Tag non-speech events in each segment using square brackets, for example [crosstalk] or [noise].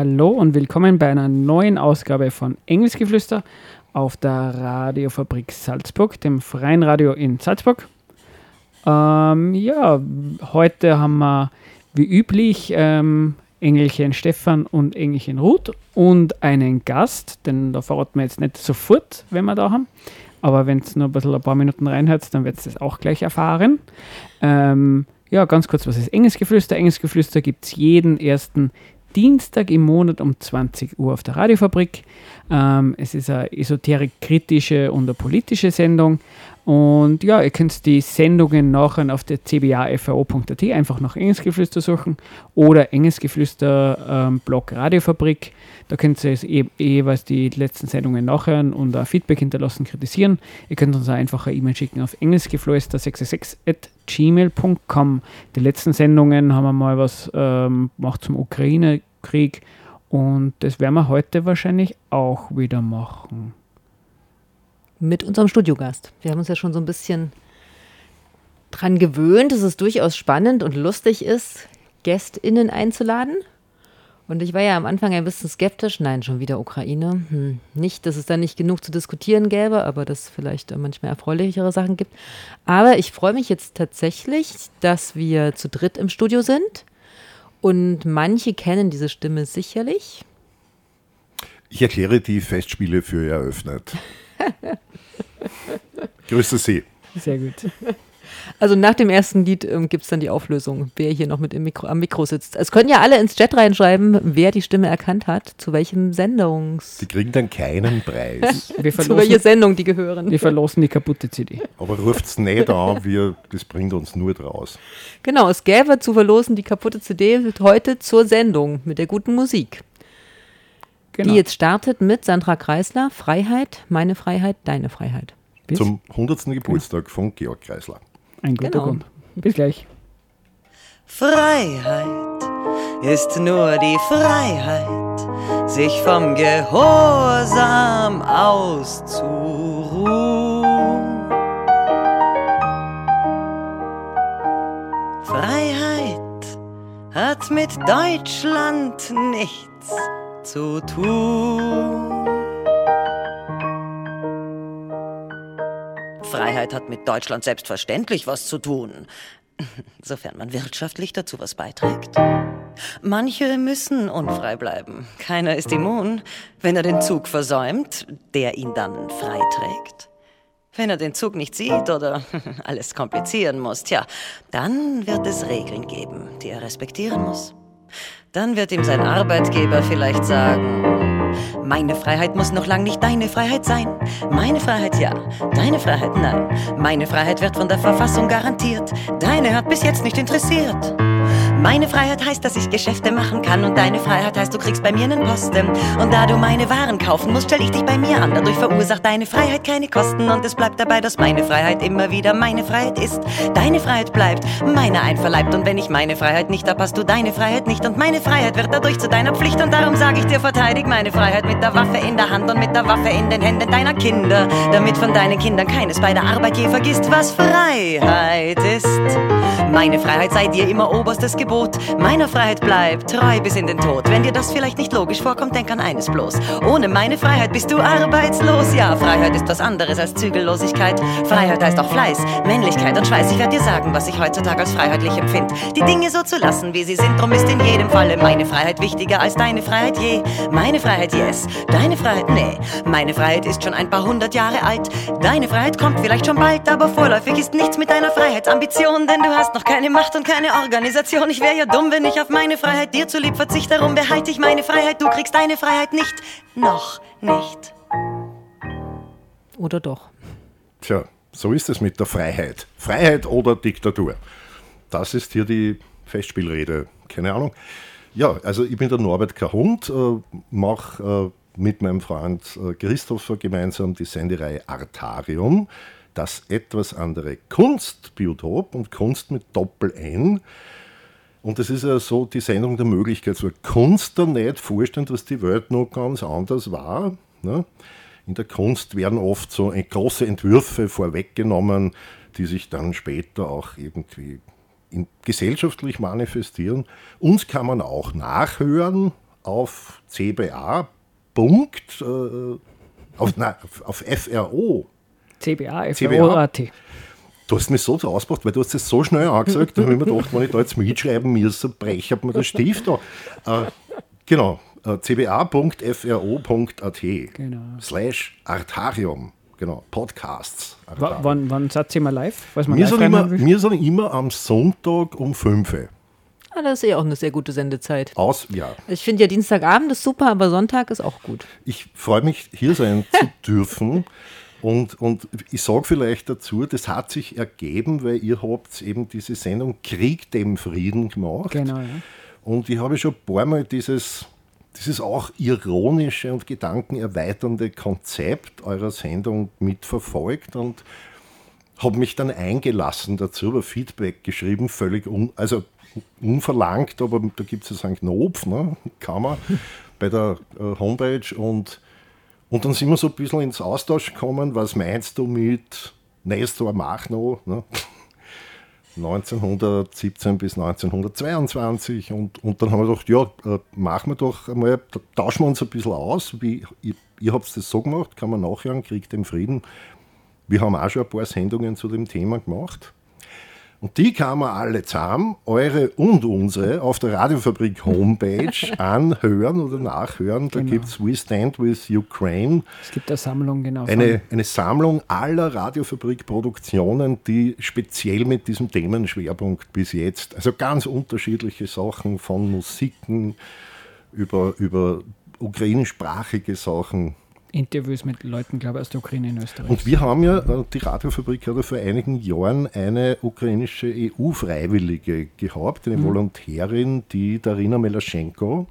hallo und willkommen bei einer neuen Ausgabe von Engelsgeflüster auf der Radiofabrik Salzburg, dem freien Radio in Salzburg. Ähm, ja, heute haben wir wie üblich ähm, Engelchen Stefan und Engelchen Ruth und einen Gast, denn da verraten wir jetzt nicht sofort, wenn wir da haben. Aber wenn es nur ein bisschen ein paar Minuten reinhört, dann wird es das auch gleich erfahren. Ähm, ja, ganz kurz, was ist Engelsgeflüster? Engelsgeflüster gibt es jeden ersten Dienstag im Monat um 20 Uhr auf der Radiofabrik. Ähm, es ist eine esoterik-kritische und eine politische Sendung. Und ja, ihr könnt die Sendungen nachher auf der cbafro.at einfach nach Engelsgeflüster suchen oder Engelsgeflüster ähm, Blog Radiofabrik. Da könnt ihr eh, jeweils die letzten Sendungen nachhören und ein Feedback hinterlassen, kritisieren. Ihr könnt uns auch einfach eine E-Mail schicken auf engelsgeflüster66 Die letzten Sendungen haben wir mal was ähm, gemacht zum Ukraine-Krieg und das werden wir heute wahrscheinlich auch wieder machen mit unserem Studiogast. Wir haben uns ja schon so ein bisschen dran gewöhnt, dass es durchaus spannend und lustig ist, GästInnen einzuladen. Und ich war ja am Anfang ein bisschen skeptisch. Nein, schon wieder Ukraine. Hm. Nicht, dass es da nicht genug zu diskutieren gäbe, aber dass es vielleicht manchmal erfreulichere Sachen gibt. Aber ich freue mich jetzt tatsächlich, dass wir zu dritt im Studio sind. Und manche kennen diese Stimme sicherlich. Ich erkläre die Festspiele für eröffnet. [laughs] Grüße Sie. Sehr gut. Also nach dem ersten Lied ähm, gibt es dann die Auflösung, wer hier noch mit im Mikro, am Mikro sitzt. Es können ja alle ins Chat reinschreiben, wer die Stimme erkannt hat, zu welchem Sendungs... Die kriegen dann keinen Preis. [laughs] zu welcher Sendung die gehören. Wir verlosen die kaputte CD. Aber ruft es nicht an, wir, das bringt uns nur draus. Genau, es gäbe zu verlosen die kaputte CD heute zur Sendung mit der guten Musik. Genau. Die jetzt startet mit Sandra Kreisler, Freiheit, meine Freiheit, deine Freiheit. Bis? Zum 100. Geburtstag genau. von Georg Kreisler. Ein guter genau. Grund. Bis gleich. Freiheit ist nur die Freiheit, sich vom Gehorsam auszuruhen. Freiheit hat mit Deutschland nichts zu tun. Freiheit hat mit Deutschland selbstverständlich was zu tun, [laughs] sofern man wirtschaftlich dazu was beiträgt. Manche müssen unfrei bleiben. Keiner ist immun, wenn er den Zug versäumt, der ihn dann freiträgt. Wenn er den Zug nicht sieht oder [laughs] alles komplizieren muss, tja, dann wird es Regeln geben, die er respektieren muss. Dann wird ihm sein Arbeitgeber vielleicht sagen, meine Freiheit muss noch lang nicht deine Freiheit sein. Meine Freiheit ja, deine Freiheit nein. Meine Freiheit wird von der Verfassung garantiert. Deine hat bis jetzt nicht interessiert. Meine Freiheit heißt, dass ich Geschäfte machen kann und deine Freiheit heißt, du kriegst bei mir einen Posten. Und da du meine Waren kaufen musst, stell ich dich bei mir an. Dadurch verursacht deine Freiheit keine Kosten und es bleibt dabei, dass meine Freiheit immer wieder meine Freiheit ist. Deine Freiheit bleibt meine einverleibt und wenn ich meine Freiheit nicht hab, hast du deine Freiheit nicht und meine Freiheit wird dadurch zu deiner Pflicht und darum sage ich dir, verteidig meine Freiheit mit der Waffe in der Hand und mit der Waffe in den Händen deiner Kinder, damit von deinen Kindern keines bei der Arbeit je vergisst, was Freiheit ist. Meine Freiheit sei dir immer oberstes Gebot Gebot meiner Freiheit bleib treu bis in den Tod. Wenn dir das vielleicht nicht logisch vorkommt, denk an eines bloß. Ohne meine Freiheit bist du arbeitslos. Ja, Freiheit ist was anderes als Zügellosigkeit. Freiheit heißt auch Fleiß, Männlichkeit und Schweiß. Ich werde dir sagen, was ich heutzutage als freiheitlich empfinde. Die Dinge so zu lassen, wie sie sind. Drum ist in jedem Falle meine Freiheit wichtiger als deine Freiheit je. Meine Freiheit yes, deine Freiheit nee. Meine Freiheit ist schon ein paar hundert Jahre alt. Deine Freiheit kommt vielleicht schon bald, aber vorläufig ist nichts mit deiner Freiheitsambition, denn du hast noch keine Macht und keine Organisation. Ich ich wäre ja dumm, wenn ich auf meine Freiheit dir zulieb verzichte. Darum behalte ich meine Freiheit, du kriegst deine Freiheit nicht. Noch nicht. Oder doch? Tja, so ist es mit der Freiheit. Freiheit oder Diktatur. Das ist hier die Festspielrede. Keine Ahnung. Ja, also ich bin der Norbert Kahund, äh, mache äh, mit meinem Freund äh, Christopher gemeinsam die Senderei Artarium, das etwas andere Kunstbiotop und Kunst mit Doppel-N. Und das ist ja so die Sendung der Möglichkeit. So Kunst da nicht vorstellen, dass die Welt noch ganz anders war. Ne? In der Kunst werden oft so große Entwürfe vorweggenommen, die sich dann später auch irgendwie in, gesellschaftlich manifestieren. Uns kann man auch nachhören auf CBA. Punkt, äh, auf, na, auf FRO. CBA, FRO.at. Du hast mich so ausgebracht, weil du hast es so schnell angesagt, da habe ich mir gedacht, wenn ich da jetzt mitschreiben muss, breche ich mir der Stift da. Äh, genau, äh, cba.fro.at genau. slash Artarium. Genau, Podcasts. Wann, wann seid ihr mal live? Was man wir, live sind immer, wir sind immer am Sonntag um 5 Uhr. Ah, das ist eh auch eine sehr gute Sendezeit. Aus, ja. Ich finde ja Dienstagabend ist super, aber Sonntag ist auch gut. Ich freue mich, hier sein zu [laughs] dürfen. Und, und ich sage vielleicht dazu, das hat sich ergeben, weil ihr habt eben diese Sendung Krieg dem Frieden gemacht. Genau, ja. Und ich habe schon ein paar Mal dieses, dieses auch ironische und gedankenerweiternde Konzept eurer Sendung mitverfolgt und habe mich dann eingelassen dazu, über Feedback geschrieben, völlig un, also unverlangt, aber da gibt es ja einen Knopf, ne, kann man [laughs] bei der äh, Homepage und und dann sind wir so ein bisschen ins Austausch gekommen, was meinst du mit Nestor Machno, ne? [laughs] 1917 bis 1922 und, und dann haben wir gedacht, ja, äh, machen wir doch einmal, tauschen wir uns ein bisschen aus, wie, ihr, ihr habt das so gemacht, kann man nachhören, Krieg dem Frieden. Wir haben auch schon ein paar Sendungen zu dem Thema gemacht. Und die kann man alle zusammen, eure und unsere, auf der Radiofabrik Homepage [laughs] anhören oder nachhören. Da genau. gibt es We Stand with Ukraine. Es gibt eine Sammlung, genau. Eine, eine Sammlung aller Radiofabrik-Produktionen, die speziell mit diesem Themenschwerpunkt bis jetzt, also ganz unterschiedliche Sachen von Musiken über, über ukrainischsprachige Sachen Interviews mit Leuten, glaube ich, aus der Ukraine in Österreich. Und wir haben ja, äh, die Radiofabrik hat ja vor einigen Jahren eine ukrainische EU-Freiwillige gehabt, eine mhm. Volontärin, die Darina Melaschenko,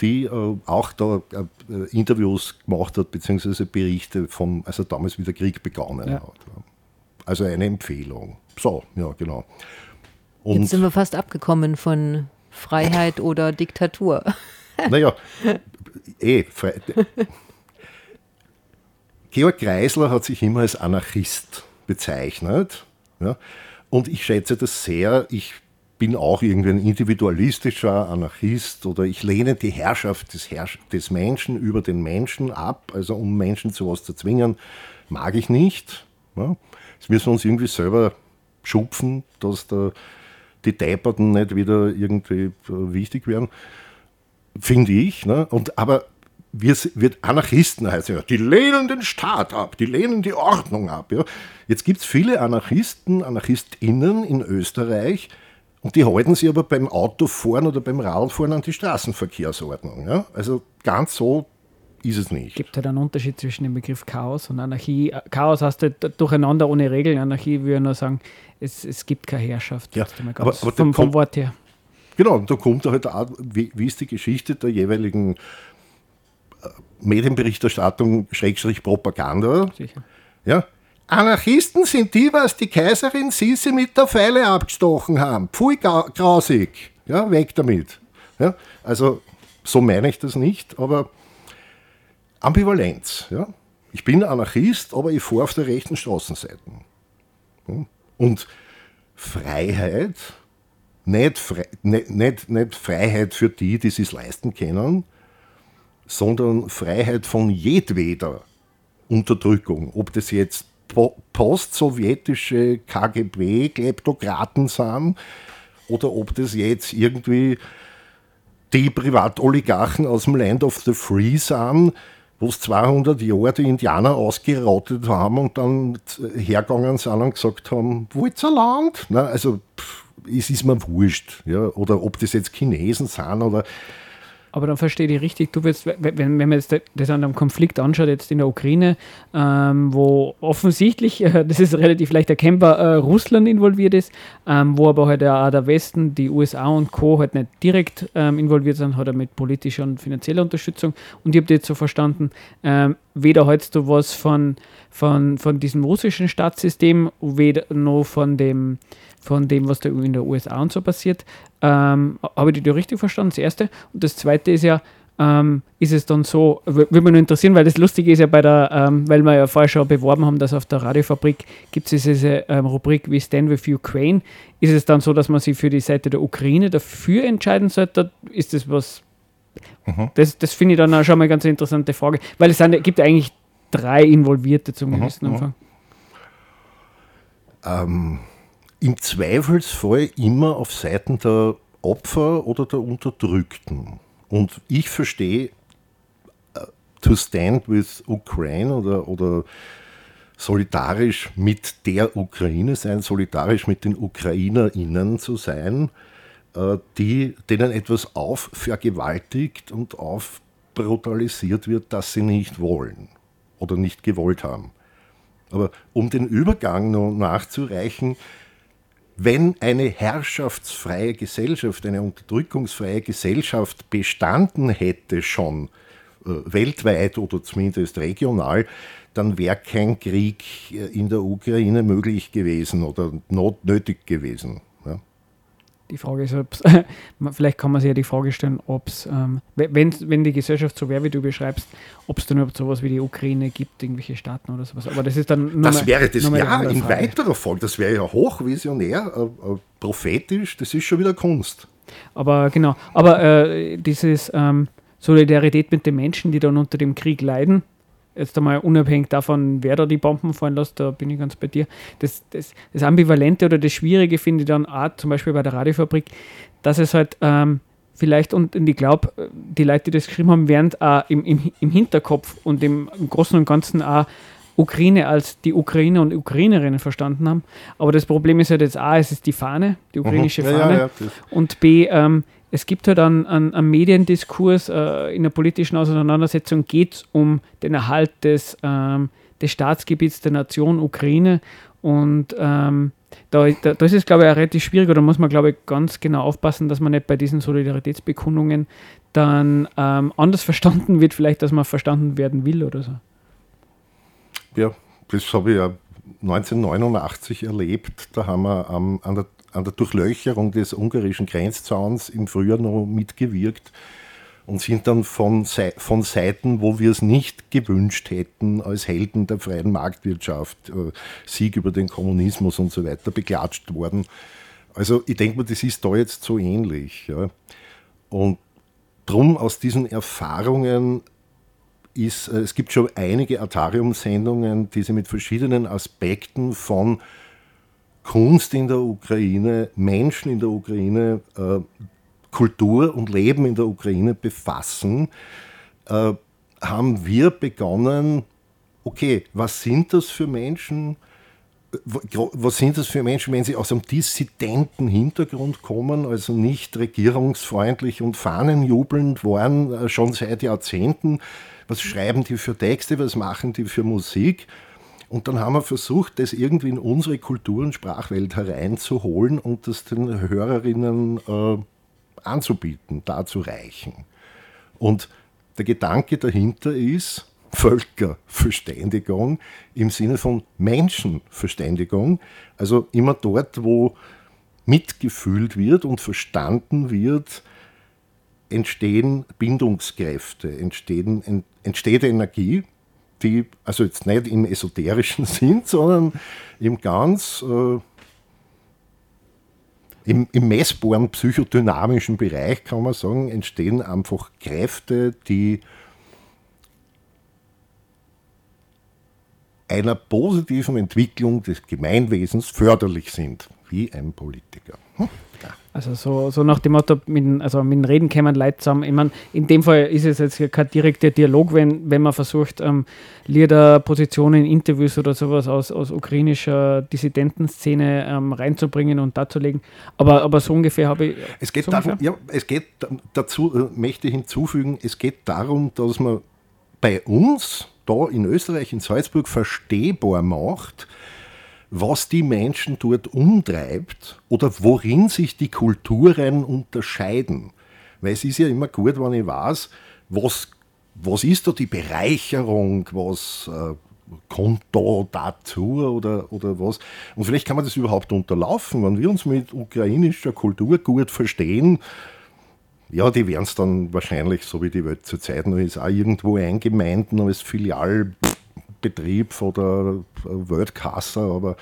die äh, auch da äh, Interviews gemacht hat, beziehungsweise Berichte von, also damals wie der Krieg begonnen ja. hat. Also eine Empfehlung. So, ja, genau. Und Jetzt sind wir fast abgekommen von Freiheit oder Diktatur. Naja, [laughs] eh, Georg Kreisler hat sich immer als Anarchist bezeichnet. Ja? Und ich schätze das sehr. Ich bin auch irgendwie ein individualistischer Anarchist oder ich lehne die Herrschaft des, Herrsch des Menschen über den Menschen ab. Also um Menschen zu was zu zwingen, mag ich nicht. Ja? Das müssen wir uns irgendwie selber schupfen, dass da die Deiperten nicht wieder irgendwie äh, wichtig werden. Finde ich. Ne? Und, aber wir, wir Anarchisten heißen ja, die lehnen den Staat ab, die lehnen die Ordnung ab. Ja. Jetzt gibt es viele Anarchisten, AnarchistInnen in Österreich, und die halten sich aber beim Autofahren oder beim Radfahren an die Straßenverkehrsordnung. Ja. Also ganz so ist es nicht. Es gibt halt einen Unterschied zwischen dem Begriff Chaos und Anarchie. Chaos heißt halt durcheinander ohne Regeln. Anarchie würde nur sagen, es, es gibt keine Herrschaft. Ja, aber, aber vom, vom Wort her. Genau, da kommt halt auch, wie, wie ist die Geschichte der jeweiligen Medienberichterstattung, Schrägstrich Propaganda. Sicher. Ja. Anarchisten sind die, was die Kaiserin Sisi mit der Pfeile abgestochen haben. Pfui, grausig. Ja, weg damit. Ja, also, so meine ich das nicht, aber Ambivalenz. Ja. Ich bin Anarchist, aber ich fahre auf der rechten Straßenseite. Und Freiheit, nicht, Fre nicht, nicht, nicht Freiheit für die, die es leisten können, sondern Freiheit von jedweder Unterdrückung. Ob das jetzt postsowjetische KGB-Kleptokraten sind oder ob das jetzt irgendwie die Privatoligarchen aus dem Land of the Free sind, wo es 200 Jahre die Indianer ausgerottet haben und dann hergegangen sind und gesagt haben, wo ist ein Land? Na, also pff, es ist mir wurscht. Ja? Oder ob das jetzt Chinesen sind oder aber dann verstehe ich richtig, du willst, wenn, wenn man jetzt das an einem Konflikt anschaut, jetzt in der Ukraine, ähm, wo offensichtlich, [laughs] äh, das ist relativ leicht erkennbar, äh, Russland involviert ist, ähm, wo aber halt auch der Westen, die USA und Co. halt nicht direkt ähm, involviert sind, hat er mit politischer und finanzieller Unterstützung. Und ich habe jetzt so verstanden, ähm, weder hältst du was von, von, von diesem russischen Staatssystem, weder noch von dem von dem, was da in der USA und so passiert. Ähm, Habe ich die richtig verstanden? Das erste. Und das zweite ist ja, ähm, ist es dann so, würde mich nur interessieren, weil das Lustige ist ja bei der, ähm, weil wir ja vorher schon beworben haben, dass auf der Radiofabrik gibt es diese ähm, Rubrik wie Stand with Ukraine. Ist es dann so, dass man sich für die Seite der Ukraine dafür entscheiden sollte? Ist das was? Mhm. Das, das finde ich dann auch schon mal eine ganz interessante Frage, weil es sind, gibt eigentlich drei Involvierte zum mhm. gewissen mhm. Anfang. Ähm, Im Zweifelsfall immer auf Seiten der Opfer oder der Unterdrückten. Und ich verstehe uh, to stand with Ukraine oder, oder solidarisch mit der Ukraine sein, solidarisch mit den UkrainerInnen zu sein, die, denen etwas aufvergewaltigt und aufbrutalisiert wird, das sie nicht wollen oder nicht gewollt haben. Aber um den Übergang noch nachzureichen, wenn eine herrschaftsfreie Gesellschaft, eine unterdrückungsfreie Gesellschaft bestanden hätte schon äh, weltweit oder zumindest regional, dann wäre kein Krieg äh, in der Ukraine möglich gewesen oder notnötig gewesen. Die Frage ist, ob's, [laughs] vielleicht kann man sich ja die Frage stellen, ob es, ähm, wenn, wenn die Gesellschaft so wäre, wie du beschreibst, ob es dann überhaupt sowas wie die Ukraine gibt, irgendwelche Staaten oder sowas. Aber das ist dann. Das mal, wäre das ja in Frage. weiterer Folge, das wäre ja hochvisionär, äh, äh, prophetisch, das ist schon wieder Kunst. Aber genau, aber äh, dieses ähm, Solidarität mit den Menschen, die dann unter dem Krieg leiden, jetzt einmal unabhängig davon, wer da die Bomben fallen lässt, da bin ich ganz bei dir. Das, das, das Ambivalente oder das Schwierige finde ich dann auch, zum Beispiel bei der Radiofabrik, dass es halt ähm, vielleicht, und, ich glaube, die Leute, die das geschrieben haben, werden auch im, im, im Hinterkopf und im, im Großen und Ganzen auch Ukraine als die Ukrainer und Ukrainerinnen verstanden haben. Aber das Problem ist halt jetzt A, es ist die Fahne, die ukrainische mhm. ja, Fahne. Ja, ja, und B, ähm, es gibt halt einen, einen, einen Mediendiskurs äh, in der politischen Auseinandersetzung, geht es um den Erhalt des, ähm, des Staatsgebiets der Nation Ukraine. Und ähm, da, da, das ist, glaube ich, auch relativ schwierig, oder muss man, glaube ich, ganz genau aufpassen, dass man nicht bei diesen Solidaritätsbekundungen dann ähm, anders verstanden wird, vielleicht, dass man verstanden werden will oder so. Ja, das habe ich ja 1989 erlebt. Da haben wir ähm, an der an der Durchlöcherung des ungarischen Grenzzauns im Frühjahr noch mitgewirkt und sind dann von, von Seiten, wo wir es nicht gewünscht hätten, als Helden der freien Marktwirtschaft, äh, Sieg über den Kommunismus und so weiter, beklatscht worden. Also ich denke mal, das ist da jetzt so ähnlich. Ja. Und drum aus diesen Erfahrungen ist, äh, es gibt schon einige Atarium-Sendungen, die sich mit verschiedenen Aspekten von Kunst in der Ukraine, Menschen in der Ukraine, äh, Kultur und Leben in der Ukraine befassen, äh, haben wir begonnen, okay, was sind das für Menschen? Was sind das für Menschen, wenn sie aus einem dissidenten Hintergrund kommen, also nicht regierungsfreundlich und fahnenjubelnd waren, äh, schon seit Jahrzehnten? Was schreiben die für Texte, was machen die für Musik? Und dann haben wir versucht, das irgendwie in unsere Kultur- und Sprachwelt hereinzuholen und das den Hörerinnen äh, anzubieten, darzureichen. Und der Gedanke dahinter ist Völkerverständigung im Sinne von Menschenverständigung. Also immer dort, wo mitgefühlt wird und verstanden wird, entstehen Bindungskräfte, entstehen, entsteht Energie die, also jetzt nicht im esoterischen [laughs] Sinn, sondern im ganz äh, im, im messbaren psychodynamischen Bereich, kann man sagen, entstehen einfach Kräfte, die einer positiven Entwicklung des Gemeinwesens förderlich sind, wie ein Politiker. Hm? Also so, so nach dem Motto, mit, also mit dem Reden kämen Leute zusammen. Ich meine, in dem Fall ist es jetzt kein direkter Dialog, wenn, wenn man versucht, ähm, Lieder, Positionen, Interviews oder sowas aus, aus ukrainischer Dissidentenszene ähm, reinzubringen und darzulegen. Aber, aber so ungefähr habe ich. Es geht so darum, ja, es geht dazu, äh, möchte ich hinzufügen, es geht darum, dass man bei uns da in Österreich, in Salzburg, verstehbar macht, was die Menschen dort umtreibt oder worin sich die Kulturen unterscheiden. Weil es ist ja immer gut, wenn ich weiß, was, was ist da die Bereicherung, was äh, kommt da dazu oder, oder was. Und vielleicht kann man das überhaupt unterlaufen, wenn wir uns mit ukrainischer Kultur gut verstehen, ja, die werden es dann wahrscheinlich, so wie die Welt zurzeit noch ist, auch irgendwo eingemeinden als Filialbetrieb oder Worldcaster, aber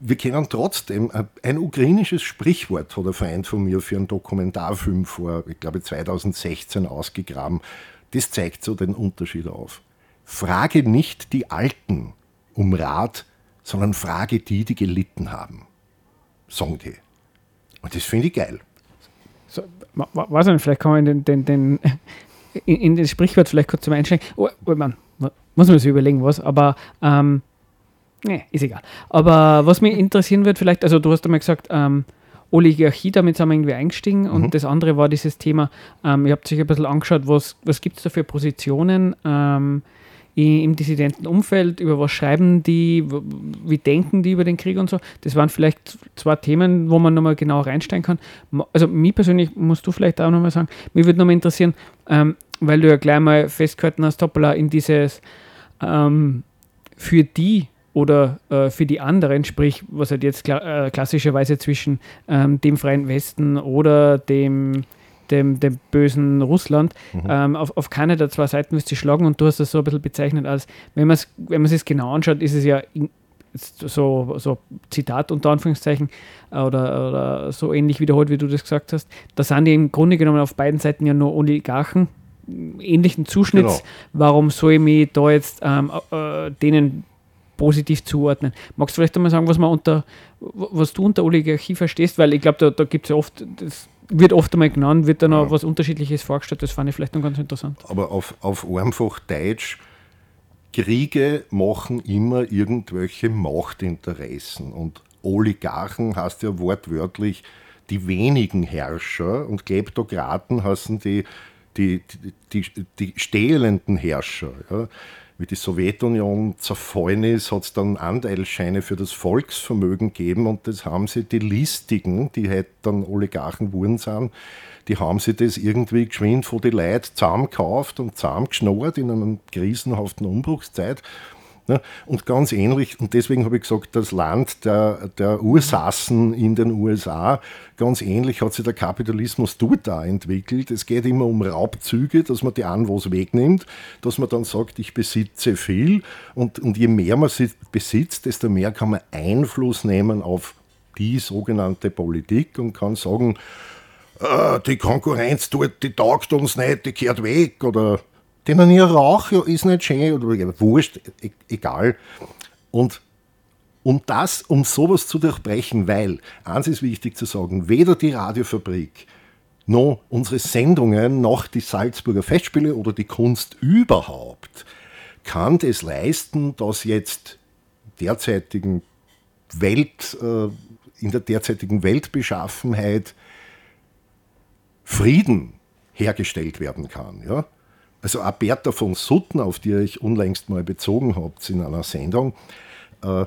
wir kennen trotzdem ein ukrainisches Sprichwort, hat ein Freund von mir für einen Dokumentarfilm vor, ich glaube 2016 ausgegraben. Das zeigt so den Unterschied auf. Frage nicht die Alten um Rat, sondern frage die, die gelitten haben. Sagen die. Und das finde ich geil. So, weiß nicht, vielleicht kann man in, den, den, den in, in, das Sprichwort vielleicht kurz zum Einsteigen. Oh, oh man, muss man sich überlegen, was, aber ähm, nee, ist egal. Aber was mich interessieren wird, vielleicht, also du hast einmal gesagt, ähm, Oligarchie, damit sind wir irgendwie eingestiegen mhm. und das andere war dieses Thema, ähm, ihr habt sich ein bisschen angeschaut, was, was gibt es da für Positionen, ähm, im dissidenten Umfeld, über was schreiben die, wie denken die über den Krieg und so. Das waren vielleicht zwei Themen, wo man nochmal genau reinsteigen kann. Also mich persönlich musst du vielleicht auch nochmal sagen, mich würde nochmal interessieren, ähm, weil du ja gleich mal festgehalten hast, Toppala, in dieses ähm, für die oder äh, für die anderen, sprich, was halt jetzt kla äh, klassischerweise zwischen ähm, dem Freien Westen oder dem dem, dem bösen Russland. Mhm. Ähm, auf, auf keine der zwei Seiten wirst du schlagen und du hast das so ein bisschen bezeichnet als, wenn man es wenn sich genau anschaut, ist es ja in, so, so Zitat unter Anführungszeichen oder, oder so ähnlich wiederholt, wie du das gesagt hast. Da sind die im Grunde genommen auf beiden Seiten ja nur Oligarchen ähnlichen Zuschnitts. Genau. Warum soll ich mich da jetzt ähm, äh, denen positiv zuordnen? Magst du vielleicht einmal sagen, was man unter was du unter Oligarchie verstehst? Weil ich glaube, da, da gibt es ja oft das wird oft einmal genannt, wird dann ja. auch was Unterschiedliches vorgestellt. Das fand ich vielleicht noch ganz interessant. Aber auf, auf einfach Deutsch, Kriege machen immer irgendwelche Machtinteressen. Und Oligarchen heißt ja wortwörtlich die wenigen Herrscher und Kleptokraten heißen die, die, die, die, die stehlenden Herrscher. Ja wie die Sowjetunion zerfallen ist, hat es dann Anteilsscheine für das Volksvermögen gegeben und das haben sie die Listigen, die halt dann Oligarchen wurden sind, die haben sie das irgendwie geschwind von den Leuten zusammengekauft und zusammengeschnurrt in einer krisenhaften Umbruchszeit Ne? Und ganz ähnlich, und deswegen habe ich gesagt, das Land der, der Ursassen in den USA, ganz ähnlich hat sich der Kapitalismus dort da entwickelt. Es geht immer um Raubzüge, dass man die an was wegnimmt, dass man dann sagt, ich besitze viel und, und je mehr man sie besitzt, desto mehr kann man Einfluss nehmen auf die sogenannte Politik und kann sagen, äh, die Konkurrenz dort, die taugt uns nicht, die kehrt weg oder denen ihr Rauch ja, ist nicht schön oder wurscht, e-, egal. Und um das, um sowas zu durchbrechen, weil, eins ist wichtig zu sagen, weder die Radiofabrik noch unsere Sendungen, noch die Salzburger Festspiele oder die Kunst überhaupt kann es leisten, dass jetzt derzeitigen Welt, äh, in der derzeitigen Weltbeschaffenheit Frieden hergestellt werden kann. Ja? Also auch Bertha von Sutten, auf die ich unlängst mal bezogen habt in einer Sendung, äh,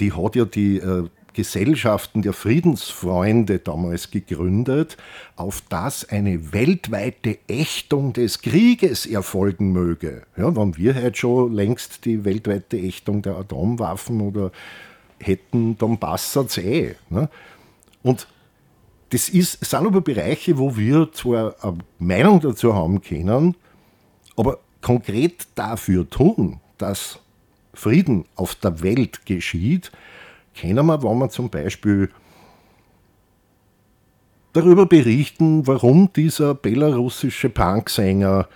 die hat ja die äh, Gesellschaften der Friedensfreunde damals gegründet, auf das eine weltweite Ächtung des Krieges erfolgen möge. Ja, wenn wir heute schon längst die weltweite Ächtung der Atomwaffen oder hätten, dann passt es eh. Ne? Und das ist, sind aber Bereiche, wo wir zwar eine Meinung dazu haben können, aber konkret dafür tun, dass Frieden auf der Welt geschieht, können wir, wenn wir zum Beispiel darüber berichten, warum dieser belarussische Punksänger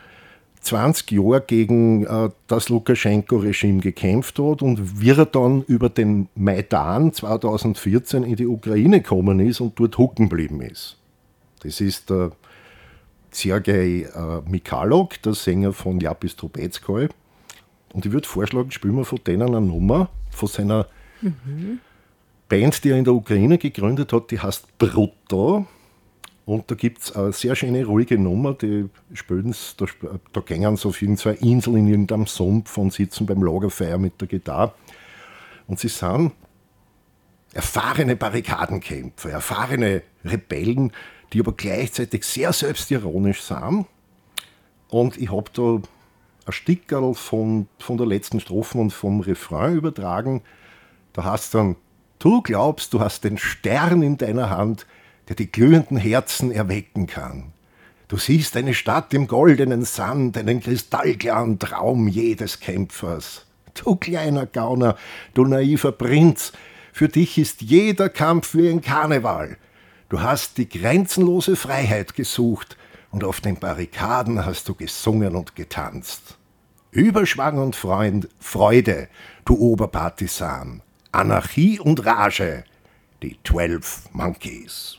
20 Jahre gegen äh, das Lukaschenko-Regime gekämpft hat und wie er dann über den Maidan 2014 in die Ukraine gekommen ist und dort hucken geblieben ist. Das ist der Sergei äh, Mikalok, der Sänger von Japis Trubetskoy. Und ich würde vorschlagen, spielen wir von denen eine Nummer, von seiner mhm. Band, die er in der Ukraine gegründet hat, die heißt Brutto. Und da gibt es eine sehr schöne, ruhige Nummer, die spielen da, da gehen sie auf irgendeine Insel in irgendeinem Sumpf und sitzen beim Lagerfeuer mit der Gitarre. Und sie sind erfahrene Barrikadenkämpfer, erfahrene Rebellen, die aber gleichzeitig sehr selbstironisch sind. Und ich habe da ein Stickerl von, von der letzten Strophe und vom Refrain übertragen. Da hast dann, du glaubst, du hast den Stern in deiner Hand, der die glühenden Herzen erwecken kann. Du siehst eine Stadt im goldenen Sand, einen kristallklaren Traum jedes Kämpfers. Du kleiner Gauner, du naiver Prinz, für dich ist jeder Kampf wie ein Karneval. Du hast die grenzenlose Freiheit gesucht und auf den Barrikaden hast du gesungen und getanzt. Überschwang und Freund, Freude, du Oberpartisan. Anarchie und Rage, die Twelve Monkeys.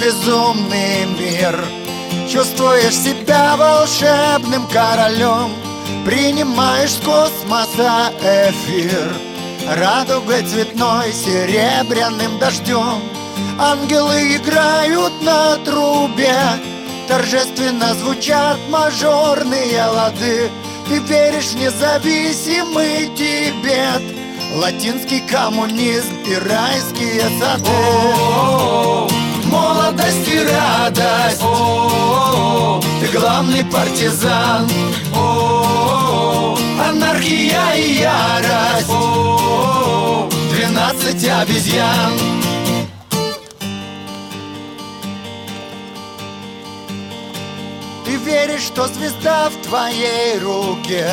Безумный мир. Чувствуешь себя волшебным королем Принимаешь с космоса эфир. Радугой цветной серебряным дождем Ангелы играют на трубе. Торжественно звучат мажорные лады Ты веришь в независимый Тибет. Латинский коммунизм и райские сады Молодость и радость. Ты главный партизан. Анархия и ярость. Двенадцать обезьян. Ты веришь, что звезда в твоей руке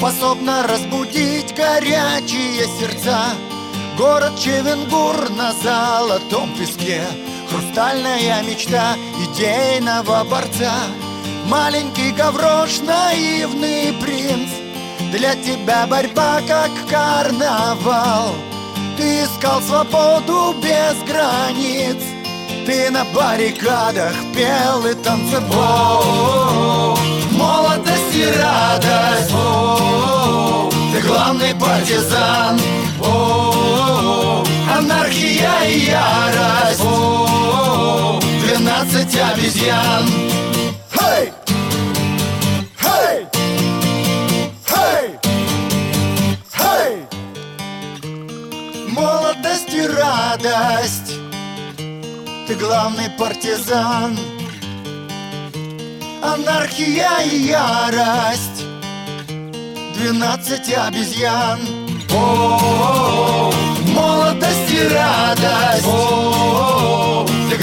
Способна разбудить горячие сердца? Город Чевенгур на золотом песке Хрустальная мечта идейного борца. Маленький гаврош, наивный принц. Для тебя борьба как карнавал. Ты искал свободу без границ. Ты на баррикадах пел и танцевал. Молодость и радость. Ты главный партизан. Анархия и ярость обезьян Хей! Хей! Хей! Хей! Молодость и радость Ты главный партизан Анархия и ярость Двенадцать обезьян О, молодость и радость О, ты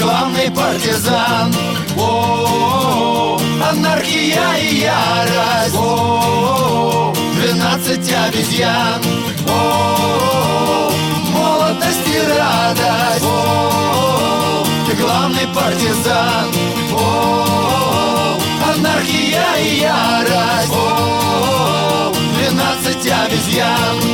главный партизан. О, анархия и ярость. О, двенадцать обезьян. О, молодость и радость. О, ты главный партизан. О, анархия и ярость. О, двенадцать обезьян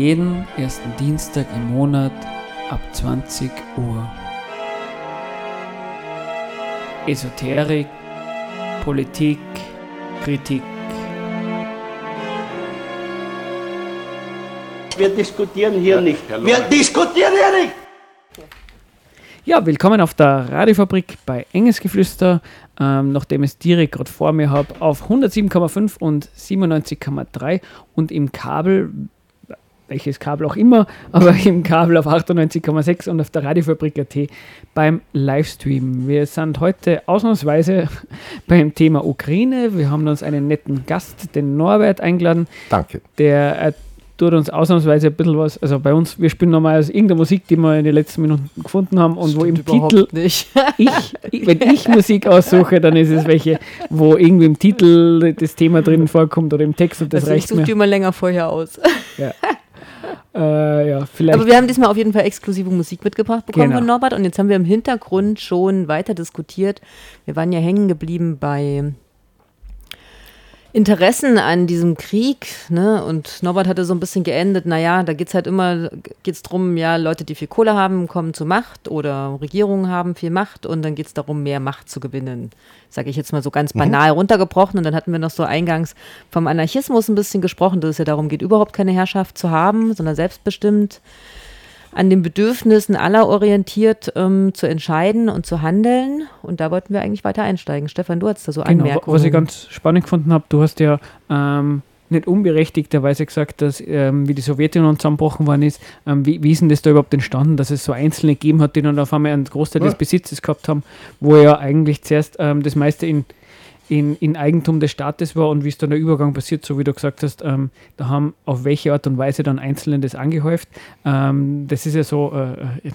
Jeden ersten Dienstag im Monat ab 20 Uhr. Esoterik, Politik, Kritik. Wir diskutieren hier nicht. Wir diskutieren hier nicht. Ja, willkommen auf der Radiofabrik bei Engelsgeflüster. Ähm, nachdem ich es direkt gerade vor mir habe, auf 107,5 und 97,3 und im Kabel welches Kabel auch immer, [laughs] aber im Kabel auf 98,6 und auf der Radiofabrik.at beim Livestream. Wir sind heute ausnahmsweise [laughs] beim Thema Ukraine. Wir haben uns einen netten Gast, den Norbert, eingeladen. Danke. Der äh, tut uns ausnahmsweise ein bisschen was. Also bei uns, wir spielen normalerweise irgendeine Musik, die wir in den letzten Minuten gefunden haben und wo im Titel nicht. [laughs] ich, ich, wenn ich Musik aussuche, dann ist es welche, wo irgendwie im Titel das Thema drin vorkommt oder im Text und das Also ich reicht suche mir. die mal länger vorher aus. Äh, ja, vielleicht. Aber wir haben diesmal auf jeden Fall exklusive Musik mitgebracht bekommen Genau. von Norbert und jetzt haben wir im Hintergrund schon weiter diskutiert. Wir waren ja hängen geblieben bei Interessen an diesem Krieg, ne? Und Norbert hatte so ein bisschen geendet, naja, da geht es halt immer, geht's drum, ja, Leute, die viel Kohle haben, kommen zur Macht oder Regierungen haben viel Macht und dann geht es darum, mehr Macht zu gewinnen. Sage ich jetzt mal so ganz banal runtergebrochen. Und dann hatten wir noch so eingangs vom Anarchismus ein bisschen gesprochen, dass es ja darum geht, überhaupt keine Herrschaft zu haben, sondern selbstbestimmt an den Bedürfnissen aller orientiert ähm, zu entscheiden und zu handeln. Und da wollten wir eigentlich weiter einsteigen. Stefan, du hast da so Genau, Anmerkungen. was ich ganz spannend gefunden habe, du hast ja ähm, nicht unberechtigterweise gesagt, dass ähm, wie die Sowjetunion zusammengebrochen worden ist, ähm, wie, wie ist denn das da überhaupt entstanden, dass es so Einzelne gegeben hat, die dann auf einmal einen Großteil des Ja. Besitzes gehabt haben, wo ja eigentlich zuerst ähm, das meiste in, in, in Eigentum des Staates war und wie es dann der Übergang passiert, so wie du gesagt hast, ähm, da haben auf welche Art und Weise dann Einzelne das angehäuft. Ähm, das ist ja so, äh, äh,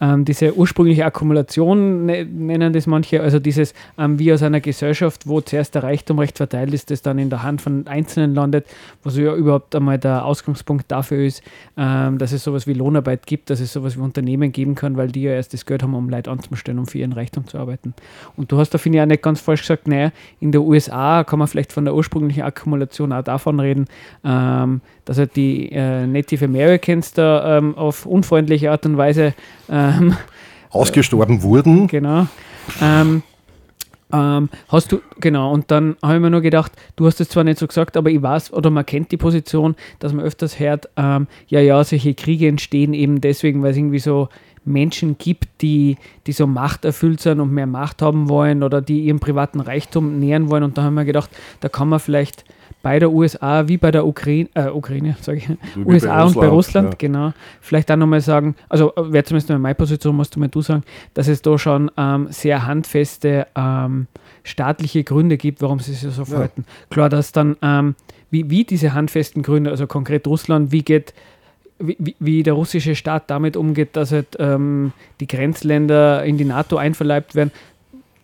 ähm, diese ursprüngliche Akkumulation ne, nennen das manche, also dieses ähm, wie aus einer Gesellschaft, wo zuerst der Reichtum recht verteilt ist, das dann in der Hand von Einzelnen landet, wo so ja überhaupt einmal der Ausgangspunkt dafür ist, ähm, dass es sowas wie Lohnarbeit gibt, dass es sowas wie Unternehmen geben kann, weil die ja erst das Geld haben, um Leute anzustellen, um für ihren Reichtum zu arbeiten. Und du hast da, finde ich, auch nicht ganz falsch gesagt, naja, in der USA kann man vielleicht von der ursprünglichen Akkumulation auch davon reden, ähm, dass halt die äh, Native Americans da ähm, auf unfreundliche Art und Weise ähm, Ausgestorben wurden. Genau. Ähm, ähm, hast du, genau, und dann habe ich mir nur gedacht, du hast es zwar nicht so gesagt, aber ich weiß, oder man kennt die Position, dass man öfters hört, ähm, ja, ja, solche Kriege entstehen eben deswegen, weil es irgendwie so Menschen gibt, die, die so machterfüllt sind und mehr Macht haben wollen oder die ihren privaten Reichtum nähern wollen. Und da haben wir gedacht, da kann man vielleicht bei der USA wie bei der Ukraine, äh, Ukraine, sage ich, wie bei USA und bei Russland, ja. genau, vielleicht auch nochmal sagen, also äh, wäre zumindest mal meine Position, musst du mal du sagen, dass es da schon ähm, sehr handfeste ähm, staatliche Gründe gibt, warum sie sich so verhalten. Klar, dass dann, ähm, wie, wie diese handfesten Gründe, also konkret Russland, wie geht wie, wie- wie der russische Staat damit umgeht, dass halt, ähm, die Grenzländer in die NATO einverleibt werden,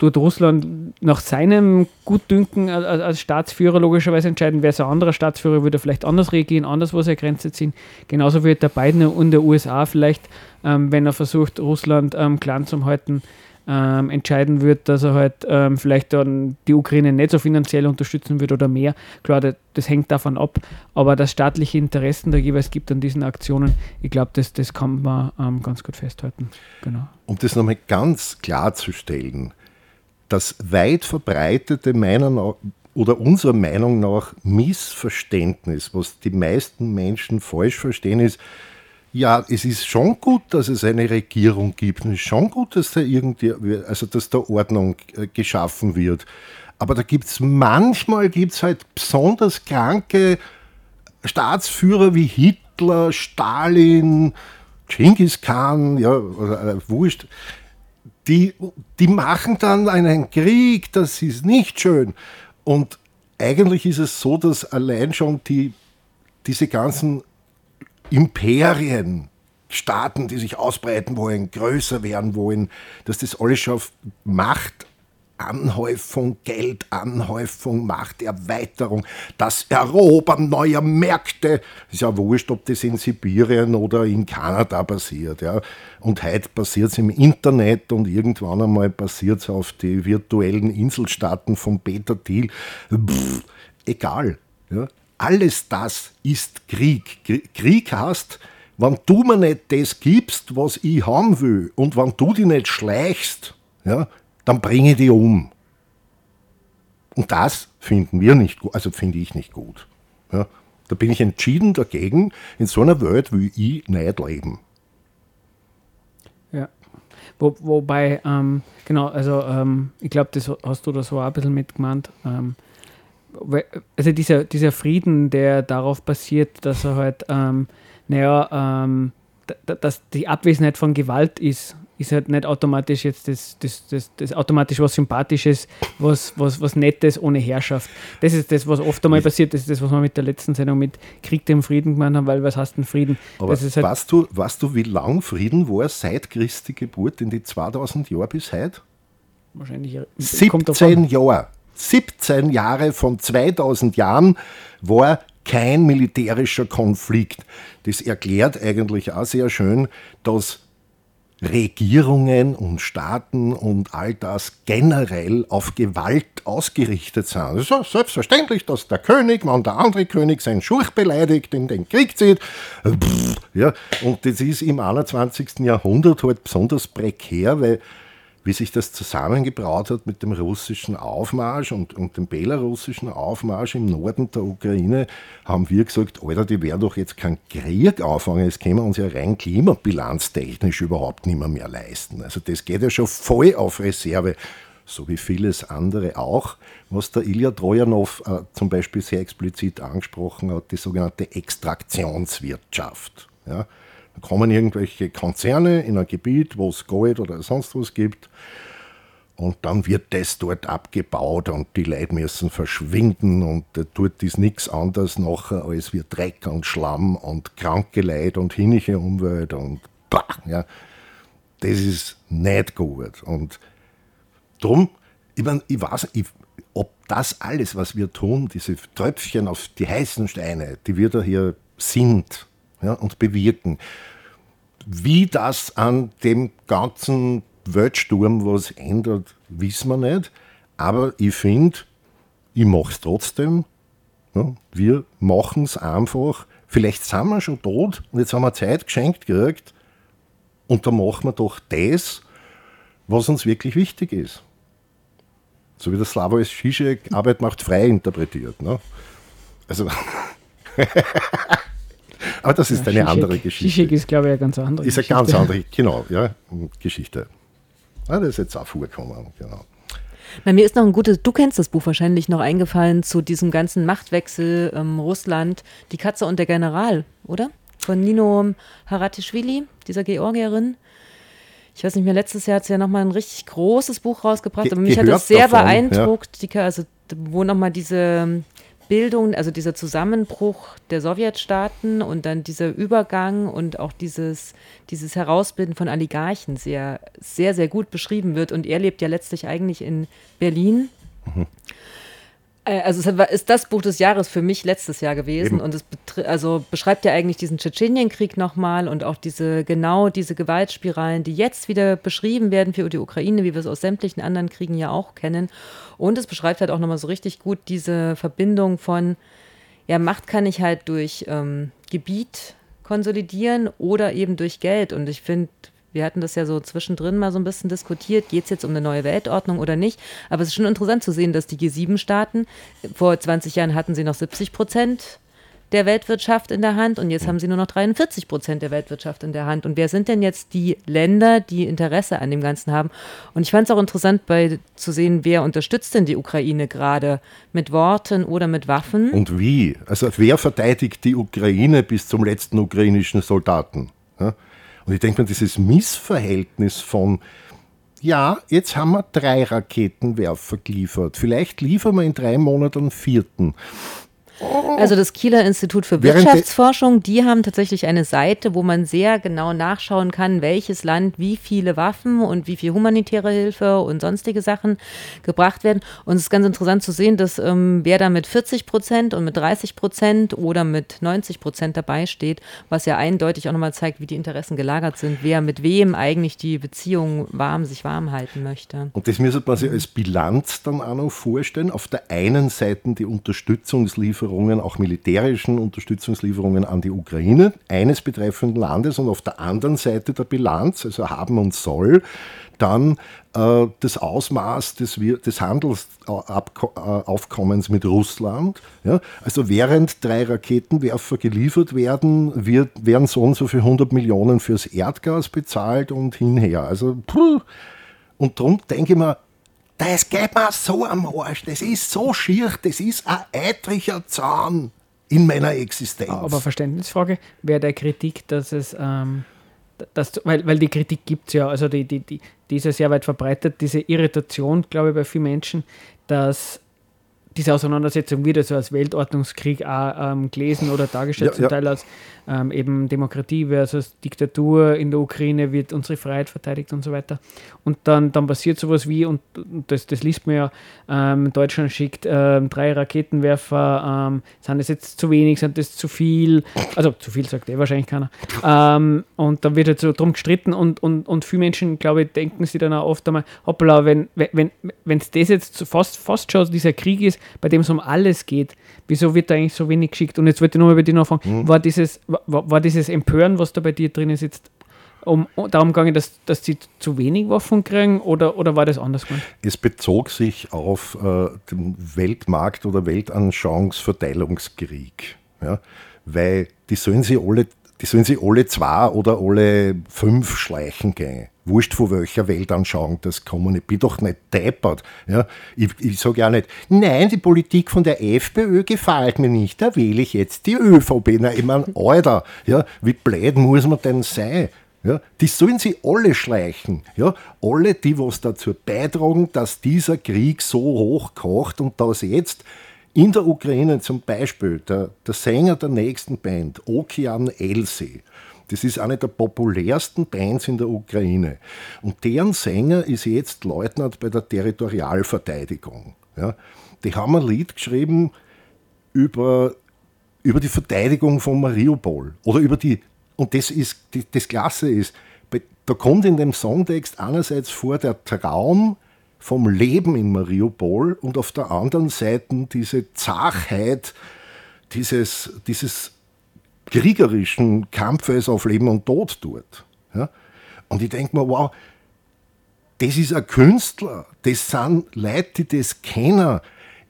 tut Russland nach seinem Gutdünken als, Staatsführer logischerweise entscheiden, wer so ein anderer Staatsführer würde vielleicht anders reagieren, anders wo seine Grenze ziehen. Genauso wie der Biden und der USA vielleicht, ähm, wenn er versucht, Russland ähm, klein zu halten, ähm, entscheiden wird, dass er halt ähm, vielleicht dann die Ukraine nicht so finanziell unterstützen wird oder mehr. Klar, das, das hängt davon ab, aber dass staatliche Interessen da jeweils gibt an diesen Aktionen, ich glaube, das, das kann man ähm, ganz gut festhalten. Genau. Um das nochmal ganz klarzustellen, das weit verbreitete meiner oder unserer Meinung nach Missverständnis, was die meisten Menschen falsch verstehen, ist, ja, es ist schon gut, dass es eine Regierung gibt. Es ist schon gut, dass da irgendwie, also dass da Ordnung äh, geschaffen wird. Aber da gibt es manchmal gibt's halt besonders kranke Staatsführer wie Hitler, Stalin, Genghis Khan, ja, äh, wurscht, die, die machen dann einen Krieg, das ist nicht schön. Und eigentlich ist es so, dass allein schon die, diese ganzen Imperien, Staaten, die sich ausbreiten wollen, größer werden wollen, dass das alles schon auf Macht Anhäufung, Geldanhäufung, Machterweiterung, das Erobern neuer Märkte. Ist ja wurscht, ob das in Sibirien oder in Kanada passiert. Ja. Und heute passiert es im Internet und irgendwann einmal passiert es auf die virtuellen Inselstaaten von Peter Thiel. Pff, egal. Ja. Alles das ist Krieg. Krie- Krieg heißt, wenn du mir nicht das gibst, was ich haben will, und wenn du dich nicht schleichst, ja, dann bringe dich um. Und das finden wir nicht gut, also finde ich nicht gut. Ja, da bin ich entschieden dagegen. In so einer Welt will ich nicht leben. Ja. Wo, wobei, ähm, genau, also ähm, ich glaube, das hast du da so ein bisschen mitgemeint. Ähm, also dieser, dieser Frieden, der darauf basiert, dass er halt, ähm, naja, ähm, dass die Abwesenheit von Gewalt ist, ist halt nicht automatisch jetzt das, das, das, das automatisch was Sympathisches, was, was, was Nettes ohne Herrschaft. Das ist das, was oft einmal passiert, das ist das, was wir mit der letzten Sendung mit Krieg dem Frieden gemacht haben, weil was heißt denn Frieden? Aber das ist halt, weißt, du, weißt du, wie lang Frieden war seit Christi Geburt in die 2000 Jahre bis heute? wahrscheinlich 17 Jahre. 17 Jahre von 2000 Jahren war kein militärischer Konflikt. Das erklärt eigentlich auch sehr schön, dass Regierungen und Staaten und all das generell auf Gewalt ausgerichtet sind. Es ist selbstverständlich, dass der König, wenn der andere König seinen Schurch beleidigt, in den Krieg zieht. Ja, und das ist im 21. Jahrhundert halt besonders prekär, weil wie sich das zusammengebraut hat mit dem russischen Aufmarsch und, und dem belarussischen Aufmarsch im Norden der Ukraine, haben wir gesagt, Alter, die werden doch jetzt keinen Krieg auffangen, das können wir uns ja rein klimabilanztechnisch überhaupt nicht mehr, mehr leisten. Also das geht ja schon voll auf Reserve, so wie vieles andere auch, was der Ilya Trojanow äh, zum Beispiel sehr explizit angesprochen hat, die sogenannte Extraktionswirtschaft. Ja? Kommen irgendwelche Konzerne in ein Gebiet, wo es Gold oder sonst was gibt. Und dann wird das dort abgebaut und die Leute müssen verschwinden und dort ist nichts anderes nachher als wir Dreck und Schlamm und kranke Leute und hinnige Umwelt und bah, ja. Das ist nicht gut. Und darum, ich, mein, ich weiß, ich, ob das alles, was wir tun, diese Tröpfchen auf die heißen Steine, die wir da hier sind, ja, und bewirken. Wie das an dem ganzen Weltsturm was ändert, wissen wir nicht. Aber ich finde, ich mache es trotzdem. Ja, wir machen es einfach. Vielleicht sind wir schon tot und jetzt haben wir Zeit geschenkt gekriegt. Und dann machen wir doch das, was uns wirklich wichtig ist. So wie der Slavoj Žižek Arbeit macht frei interpretiert. Ne? Also. [laughs] Aber das ist ja, eine Schischek, andere Geschichte. Schischek ist, glaube ich, eine ganz andere ist Geschichte. Ist eine ganz andere, [laughs] genau, ja, Geschichte. Ja, das ist jetzt auch vorgekommen, genau. Na, mir ist noch ein gutes, du kennst das Buch wahrscheinlich noch eingefallen zu diesem ganzen Machtwechsel ähm, Russland, Die Katze und der General, oder? Von Nino Haratischvili, dieser Georgierin. Ich weiß nicht mehr, letztes Jahr hat sie ja nochmal ein richtig großes Buch rausgebracht, aber mich hat das sehr davon, beeindruckt, ja. die, also wo nochmal diese Bildung, also dieser Zusammenbruch der Sowjetstaaten und dann dieser Übergang und auch dieses, dieses Herausbilden von Oligarchen sehr, sehr, sehr gut beschrieben wird. Und er lebt ja letztlich eigentlich in Berlin. Mhm. Äh, also es ist das Buch des Jahres für mich letztes Jahr gewesen Eben. und es also beschreibt ja eigentlich diesen Tschetschenienkrieg nochmal und auch diese genau diese Gewaltspiralen, die jetzt wieder beschrieben werden für die Ukraine, wie wir es aus sämtlichen anderen Kriegen ja auch kennen. Und es beschreibt halt auch nochmal so richtig gut diese Verbindung von, ja, Macht kann ich halt durch ähm, Gebiet konsolidieren oder eben durch Geld. Und ich finde, wir hatten das ja so zwischendrin mal so ein bisschen diskutiert, geht es jetzt um eine neue Weltordnung oder nicht. Aber es ist schon interessant zu sehen, dass die G7-Staaten, vor 20 Jahren hatten sie noch 70 Prozent der Weltwirtschaft in der Hand und jetzt haben sie nur noch 43 Prozent der Weltwirtschaft in der Hand. Und wer sind denn jetzt die Länder, die Interesse an dem Ganzen haben? Und ich fand es auch interessant bei, zu sehen, wer unterstützt denn die Ukraine gerade mit Worten oder mit Waffen? Und wie? Also wer verteidigt die Ukraine bis zum letzten ukrainischen Soldaten? Ja? Und ich denke mir, dieses Missverhältnis von, ja, jetzt haben wir drei Raketenwerfer geliefert, vielleicht liefern wir in drei Monaten einen vierten. Also das Kieler Institut für Wirtschaftsforschung, die haben tatsächlich eine Seite, wo man sehr genau nachschauen kann, welches Land wie viele Waffen und wie viel humanitäre Hilfe und sonstige Sachen gebracht werden. Und es ist ganz interessant zu sehen, dass ähm, wer da mit 40 Prozent und mit 30 Prozent oder mit 90 Prozent dabei steht, was ja eindeutig auch nochmal zeigt, wie die Interessen gelagert sind, wer mit wem eigentlich die Beziehung warm, sich warm halten möchte. Und das müsste man sich als Bilanz dann auch noch vorstellen. Auf der einen Seite die Unterstützungslieferung Lieferungen, auch militärischen Unterstützungslieferungen an die Ukraine, eines betreffenden Landes und auf der anderen Seite der Bilanz, also haben und soll, dann äh, das Ausmaß des, des Handelsaufkommens mit Russland. Ja? Also während drei Raketenwerfer geliefert werden, wird, werden so und so für 100 Millionen fürs Erdgas bezahlt und hinher. Also, puh. Und darum denke ich mir, Das geht mir so am Arsch. Das ist so schier. Das ist ein eitriger Zahn in meiner Existenz. Aber Verständnisfrage, wäre der Kritik, dass es, ähm, dass, weil, weil die Kritik gibt es ja, also die, die, die, die ist ja sehr weit verbreitet, diese Irritation, glaube ich, bei vielen Menschen, dass diese Auseinandersetzung wieder so als Weltordnungskrieg auch ähm, gelesen oder dargestellt, Ja, zum ja. Teil als ähm, eben Demokratie versus Diktatur in der Ukraine wird unsere Freiheit verteidigt und so weiter. Und dann, dann passiert sowas wie, und, und das, das liest man ja, ähm, Deutschland schickt ähm, drei Raketenwerfer, ähm, sind das jetzt zu wenig, sind das zu viel? Also zu viel sagt eh wahrscheinlich keiner. Ähm, und dann wird halt so drum gestritten und, und, und viele Menschen, glaube ich, denken sich dann auch oft einmal, hoppla, wenn es wenn, das jetzt fast, fast schon dieser Krieg ist, bei dem es um alles geht, wieso wird da eigentlich so wenig geschickt? Und jetzt wollte ich nochmal bei dir nachfragen, war, dieses, war, war dieses Empören, was da bei dir drin ist, jetzt um, darum gegangen, dass, dass sie zu wenig Waffen kriegen oder, oder war das anders gemeint? Es bezog sich auf äh, den Weltmarkt- oder Weltanschauungsverteilungskrieg. Ja? Weil die sollen sie alle, die sollen sie alle zwei oder alle fünf schleichen gehen. Wurscht von welcher Weltanschauung das kommen. Ich bin doch nicht deppert. Ja? Ich, ich sage ja nicht, nein, die Politik von der FPÖ gefällt mir nicht, da wähle ich jetzt die ÖVP. Na, ich meine, Alter, ja, wie blöd muss man denn sein? Ja, die sollen sie alle schleichen. Ja, alle, die was dazu beitragen, dass dieser Krieg so hoch kocht und dass jetzt in der Ukraine zum Beispiel der, der Sänger der nächsten Band, Okian Elsi, das ist eine der populärsten Bands in der Ukraine. Und deren Sänger ist jetzt Leutnant bei der Territorialverteidigung. Ja, die haben ein Lied geschrieben über über die Verteidigung von Mariupol oder über die, und das ist, das Klasse ist, da kommt in dem Songtext einerseits vor der Traum vom Leben in Mariupol und auf der anderen Seite diese Zachheit dieses, dieses kriegerischen Kampfes auf Leben und Tod dort. Ja? Und ich denke mir, wow, das ist ein Künstler, das sind Leute, die das kennen.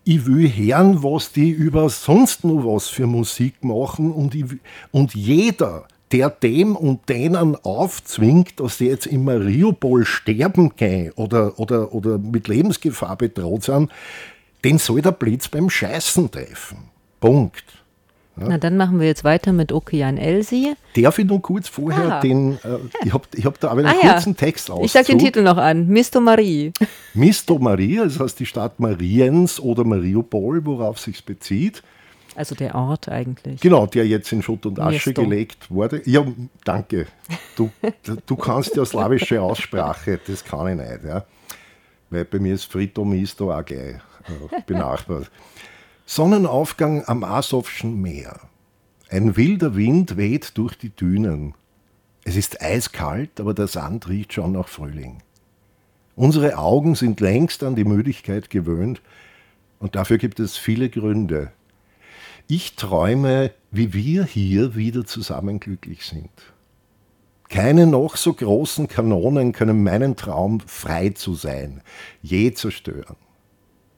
Ich will hören, was die über sonst noch was für Musik machen und, ich, und jeder, der dem und denen aufzwingt, dass sie jetzt in Mariupol sterben gehen oder, oder, oder mit Lebensgefahr bedroht sind, den soll der Blitz beim Scheißen treffen. Punkt. Na, dann machen wir jetzt weiter mit Okian Elsi. Darf ich noch kurz vorher Ah. den, äh, ich habe ich hab da aber einen Ah ja. kurzen Text aus. Ich sag den Titel noch an. Misto Marie. [laughs] Misto Maria, das heißt die Stadt Mariens oder Mariupol, worauf sich bezieht. Also der Ort eigentlich. Genau, der jetzt in Schutt und Asche Misto. gelegt wurde. Ja, danke. Du, [laughs] du kannst ja slawische Aussprache, das kann ich nicht. Ja. Weil bei mir ist Frito Misto auch gleich äh, benachbart. Sonnenaufgang am Asowschen Meer. Ein wilder Wind weht durch die Dünen. Es ist eiskalt, aber der Sand riecht schon nach Frühling. Unsere Augen sind längst an die Müdigkeit gewöhnt und dafür gibt es viele Gründe. Ich träume, wie wir hier wieder zusammen glücklich sind. Keine noch so großen Kanonen können meinen Traum, frei zu sein, je zerstören.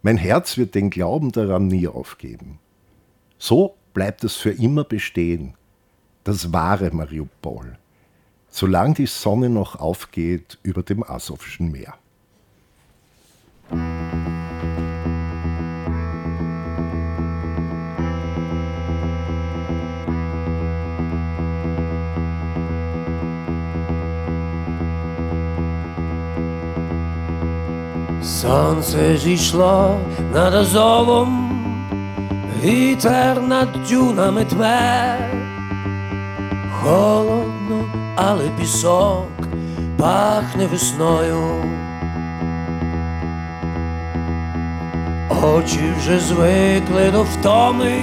Mein Herz wird den Glauben daran nie aufgeben. So bleibt es für immer bestehen, das wahre Mariupol, solange die Sonne noch aufgeht über dem Asowschen Meer. Сонце зійшло над Азовом, вітер над дюнами тме, холодно, але пісок пахне весною. Очі вже звикли до втоми,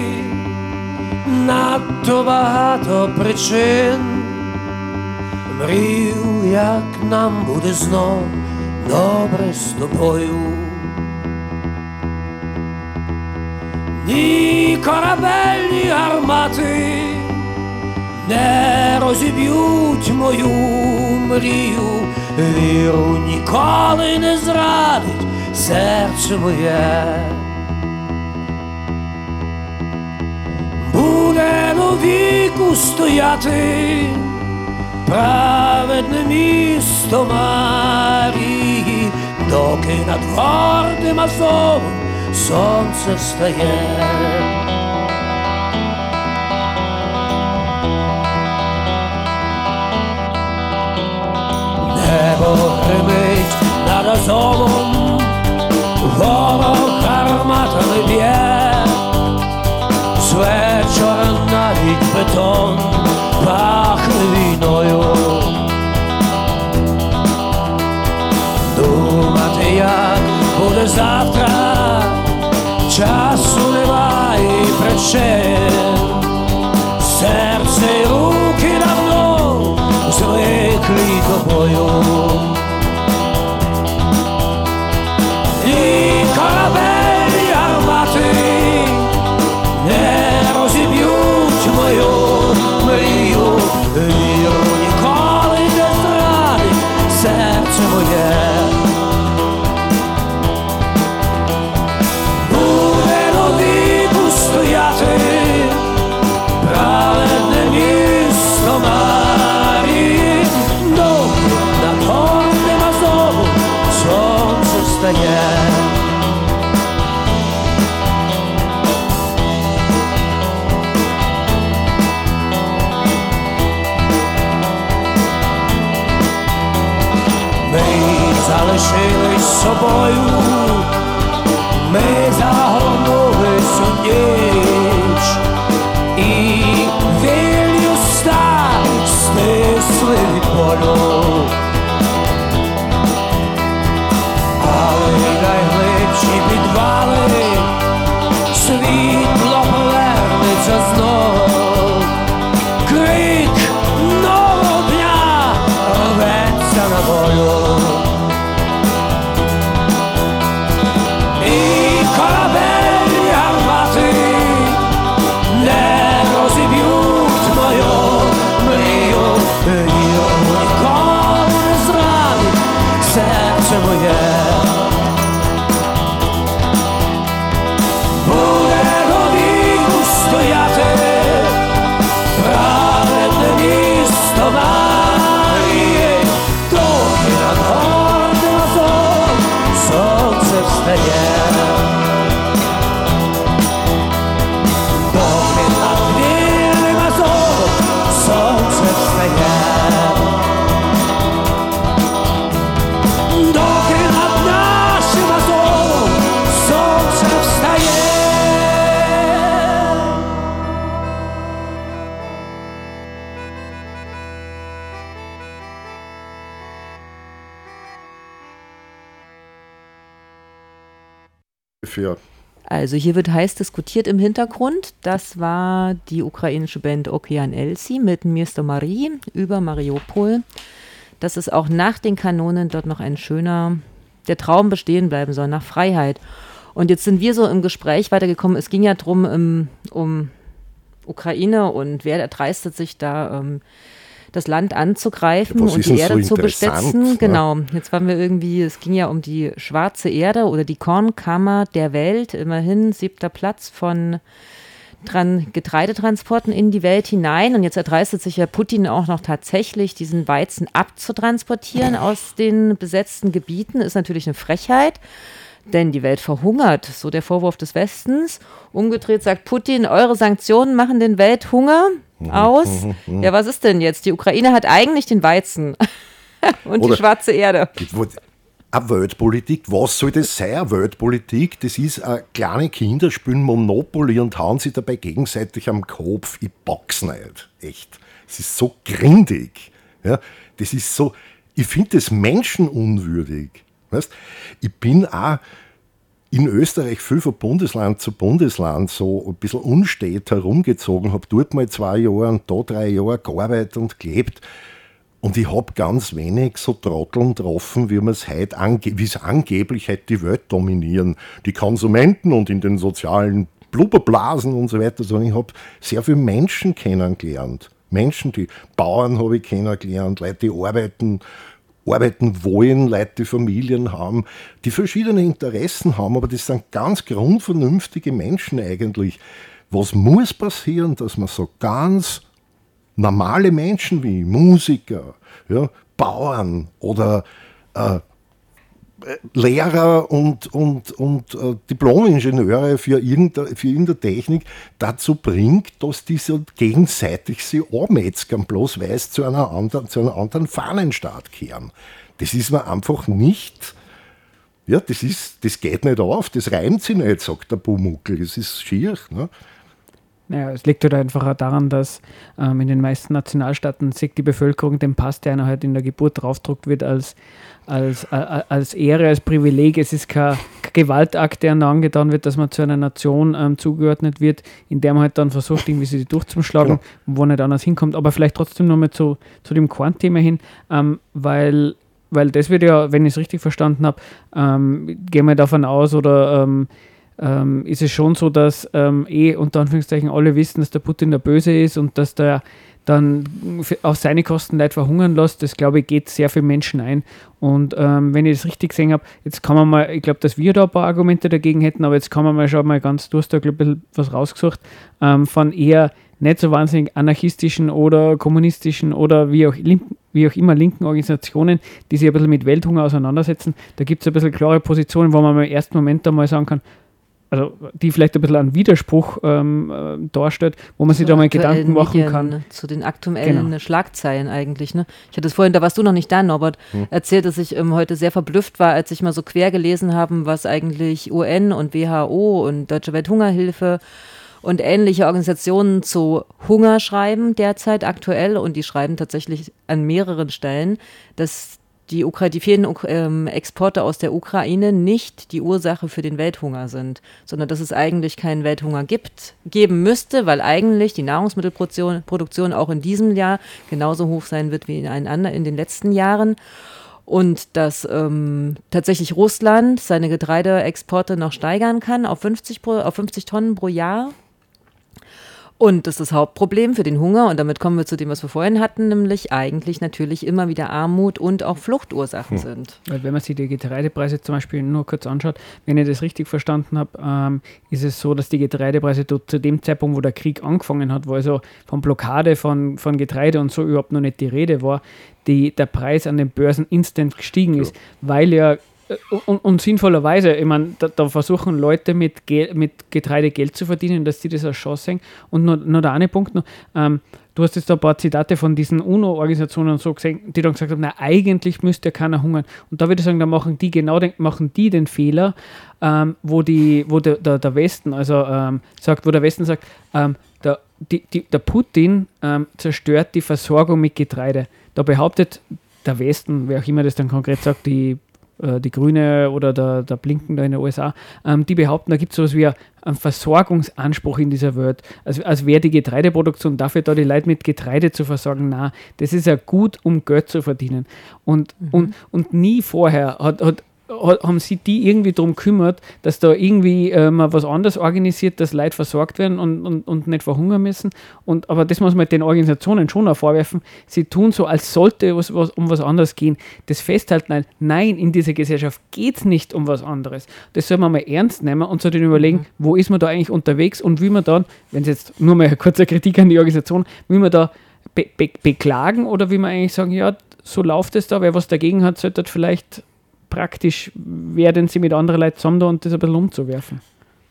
надто багато причин. Мрію, як нам буде знов добре з тобою. Ні корабельні гармати не розіб'ють мою мрію, віру ніколи не зрадить серце моє. Буде віку стояти праведне місто Марії, доки над гордим Азовом сонце стає. Небо гримить над Азовом, ворог гарматами б'є, з вечора навіть бетон пахне війною. Як буде завтра, часу немає причин, серце й руки давно звикли тобою. wstaje Also hier wird heiß diskutiert im Hintergrund. Das war die ukrainische Band Okean Elsi mit Mirsto Marie über Mariupol. Dass es auch nach den Kanonen dort noch ein schöner, der Traum bestehen bleiben soll, nach Freiheit. Und jetzt sind wir so im Gespräch weitergekommen. Es ging ja drum um, um Ukraine und wer erdreistet sich da ähm, das Land anzugreifen Was und die denn so Erde zu besetzen. ne? Genau. Jetzt waren wir irgendwie, es ging ja um die schwarze Erde oder die Kornkammer der Welt. Immerhin siebter Platz von Tran Getreidetransporten in die Welt hinein. Und jetzt erdreistet sich ja Putin auch noch tatsächlich, diesen Weizen abzutransportieren aus den besetzten Gebieten. Ist natürlich eine Frechheit. Denn die Welt verhungert, so der Vorwurf des Westens. Umgedreht sagt Putin, eure Sanktionen machen den Welthunger aus. [laughs] Ja, was ist denn jetzt? Die Ukraine hat eigentlich den Weizen [laughs] und Oder- die schwarze Erde. Eine Weltpolitik, was soll das sein? Eine Weltpolitik, das ist, äh, kleine Kinder spielen Monopoly und hauen sich dabei gegenseitig am Kopf. Ich box nicht. Echt. Es ist so grindig. Ja? Das ist so, ich finde das menschenunwürdig. Weißt? Ich bin auch in Österreich viel von Bundesland zu Bundesland so ein bisschen unstet herumgezogen, habe dort mal zwei Jahre und da drei Jahre gearbeitet und gelebt. Und ich habe ganz wenig so Trotteln getroffen, wie es ange angeblich heute die Welt dominieren. Die Konsumenten und in den sozialen Blubberblasen und so weiter, sondern ich habe sehr viele Menschen kennengelernt. Menschen, die Bauern habe ich kennengelernt, Leute, die arbeiten, arbeiten wollen, Leute, die Familien haben, die verschiedene Interessen haben, aber das sind ganz grundvernünftige Menschen eigentlich. Was muss passieren, dass man so ganz normale Menschen wie Musiker, ja, Bauern oder äh, Lehrer und, und, und äh, Diplomingenieure für irgendeine, für irgendeine Technik dazu bringt, dass die so gegenseitig sie anmetzgern, bloß weil es zu einer anderen, zu einer anderen Fahnenstaat kehren. Das ist mir einfach nicht, ja, das ist, das geht nicht auf, das reimt sich nicht, sagt der Bumuckel, das ist schier. Ne? Naja, es liegt halt einfach daran, dass ähm, in den meisten Nationalstaaten sieht die Bevölkerung den Pass, der einer halt in der Geburt draufdruckt wird, als, als, äh, als Ehre, als Privileg. Es ist kein, kein Gewaltakt, der einem angetan wird, dass man zu einer Nation ähm, zugeordnet wird, in der man halt dann versucht, irgendwie sie durchzuschlagen, Genau. wo nicht anders hinkommt. Aber vielleicht trotzdem nochmal zu, zu dem Quant-Thema hin, ähm, weil, weil das wird ja, wenn ich es richtig verstanden habe, ähm, gehen wir davon aus oder ähm, ähm, ist es schon so, dass ähm, eh unter Anführungszeichen alle wissen, dass der Putin der Böse ist und dass der dann auf seine Kosten Leute verhungern lässt. Das glaube ich geht sehr für Menschen ein. Und ähm, wenn ich das richtig gesehen habe, jetzt kann man mal, ich glaube, dass wir da ein paar Argumente dagegen hätten, aber jetzt kann man mal schon mal ganz, du hast da glaub ich, ein bisschen was rausgesucht, ähm, von eher nicht so wahnsinnig anarchistischen oder kommunistischen oder wie auch, wie auch immer linken Organisationen, die sich ein bisschen mit Welthunger auseinandersetzen. Da gibt es ein bisschen klare Positionen, wo man im ersten Moment einmal sagen kann, also die vielleicht ein bisschen einen Widerspruch ähm, äh, darstellt, wo man sich da mal Gedanken machen Medien, kann. ne, Zu den aktuellen Genau. Schlagzeilen eigentlich. Ne? Ich hatte es vorhin, da warst du noch nicht da, Norbert, Hm. erzählt, dass ich ähm, heute sehr verblüfft war, als ich mal so quer gelesen habe, was eigentlich UN und WHO und Deutsche Welthungerhilfe und ähnliche Organisationen zu Hunger schreiben derzeit aktuell und die schreiben tatsächlich an mehreren Stellen, dass die, Ukra die Uk ähm, Exporte aus der Ukraine nicht die Ursache für den Welthunger sind, sondern dass es eigentlich keinen Welthunger gibt, geben müsste, weil eigentlich die Nahrungsmittelproduktion Produktion auch in diesem Jahr genauso hoch sein wird wie in, einen in den letzten Jahren. Und dass ähm, tatsächlich Russland seine Getreideexporte noch steigern kann auf 50, pro, auf 50 Tonnen pro Jahr. Und das ist das Hauptproblem für den Hunger. Und damit kommen wir zu dem, was wir vorhin hatten, nämlich eigentlich natürlich immer wieder Armut und auch Fluchtursachen sind. Weil wenn man sich die Getreidepreise zum Beispiel nur kurz anschaut, wenn ich das richtig verstanden habe, ähm, ist es so, dass die Getreidepreise dort zu dem Zeitpunkt, wo der Krieg angefangen hat, wo also von Blockade von, von Getreide und so überhaupt noch nicht die Rede war, die, der Preis an den Börsen instant gestiegen ist, weil ja und, und sinnvollerweise, ich meine, da, da versuchen Leute mit, Gel mit Getreide Geld zu verdienen, dass sie das als Chance sehen. Und nur, nur der eine Punkt noch, ähm, du hast jetzt da ein paar Zitate von diesen UNO-Organisationen so gesehen, die dann gesagt haben, na, eigentlich müsste ja keiner hungern. Und da würde ich sagen, da machen die genau den, machen die den Fehler, ähm, wo, die, wo der, der, der Westen, also ähm, sagt, wo der Westen sagt, ähm, der, die, die, der Putin ähm, zerstört die Versorgung mit Getreide. Da behauptet der Westen, wer auch immer das dann konkret sagt, die äh, die Grüne oder der, der Blinken da in den USA, ähm, die behaupten, da gibt es sowas wie ein- einen Versorgungsanspruch in dieser Welt. Also, als wäre die Getreideproduktion dafür da, die Leute mit Getreide zu versorgen. Na, das ist ja gut, um Geld zu verdienen. Und, und, und nie vorher hat, hat, haben sie die irgendwie darum kümmert, dass da irgendwie äh, mal was anderes organisiert, dass Leute versorgt werden und, und, und nicht verhungern müssen. Und, aber das muss man den Organisationen schon auch vorwerfen. Sie tun so, als sollte was, was, um was anderes gehen. Das Festhalten, nein, nein, in dieser Gesellschaft geht es nicht um was anderes. Das soll man mal ernst nehmen und den überlegen, wo ist man da eigentlich unterwegs und wie man dann, wenn es jetzt nur mal eine kurze Kritik an die Organisation, wie man da be be beklagen oder wie man eigentlich sagen, ja, so läuft es da, wer was dagegen hat, sollte das vielleicht praktisch werden sie mit anderen Leuten zusammen da und das ein bisschen umzuwerfen.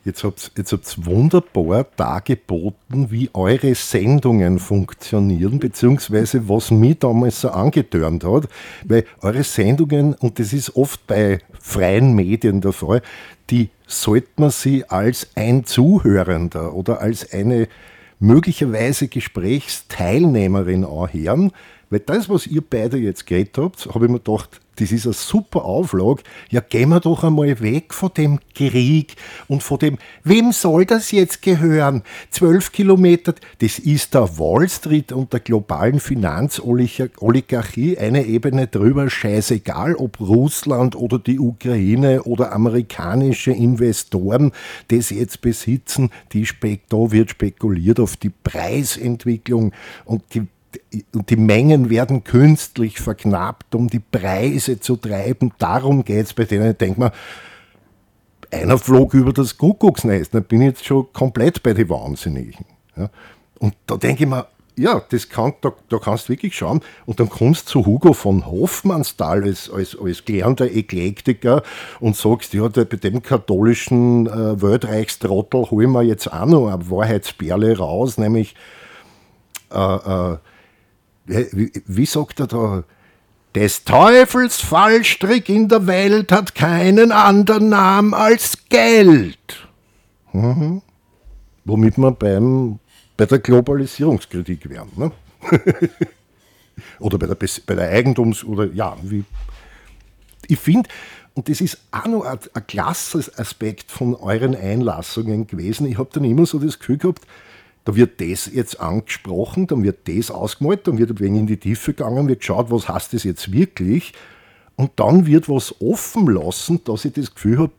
Jetzt habt ihr jetzt habt's wunderbar dargeboten, wie eure Sendungen funktionieren, beziehungsweise was mich damals so angetörnt hat, weil eure Sendungen, und das ist oft bei freien Medien der Fall, die sollte man sie als ein Zuhörender oder als eine möglicherweise Gesprächsteilnehmerin anhören, weil das, was ihr beide jetzt geredet habt, habe ich mir gedacht, das ist eine super Auflage. Ja, gehen wir doch einmal weg von dem Krieg und von dem, wem soll das jetzt gehören? Zwölf Kilometer, das ist der Wall Street und der globalen Finanzoligarchie eine Ebene drüber, scheißegal, ob Russland oder die Ukraine oder amerikanische Investoren das jetzt besitzen, die spek da wird spekuliert auf die Preisentwicklung und die und die Mengen werden künstlich verknappt, um die Preise zu treiben. Darum geht es bei denen. Ich denke mal, einer flog über das Kuckucksnest. Da bin ich jetzt schon komplett bei den Wahnsinnigen. Ja. Und da denke ich mir, ja, das kann, da, da kannst du wirklich schauen. Und dann kommst du zu Hugo von Hofmannsthal als, als, als gelernter Eklektiker und sagst, ja, bei dem katholischen äh, Weltreichstrottel holen wir jetzt auch noch eine Wahrheitsperle raus, nämlich, äh, äh, wie, sagt er da? Des Teufels Fallstrick in der Welt hat keinen anderen Namen als Geld. Mhm. Womit wir beim bei der Globalisierungskritik wären. Ne? [laughs] oder bei der, bei der Eigentums- oder ja, wie. Ich finde, und das ist auch noch ein, ein klasse Aspekt von euren Einlassungen gewesen. Ich habe dann immer so das Gefühl gehabt, da wird das jetzt angesprochen, dann wird das ausgemalt, dann wird ein wenig in die Tiefe gegangen, wird geschaut, was heißt das jetzt wirklich. Und dann wird was offen lassen, dass ich das Gefühl habe,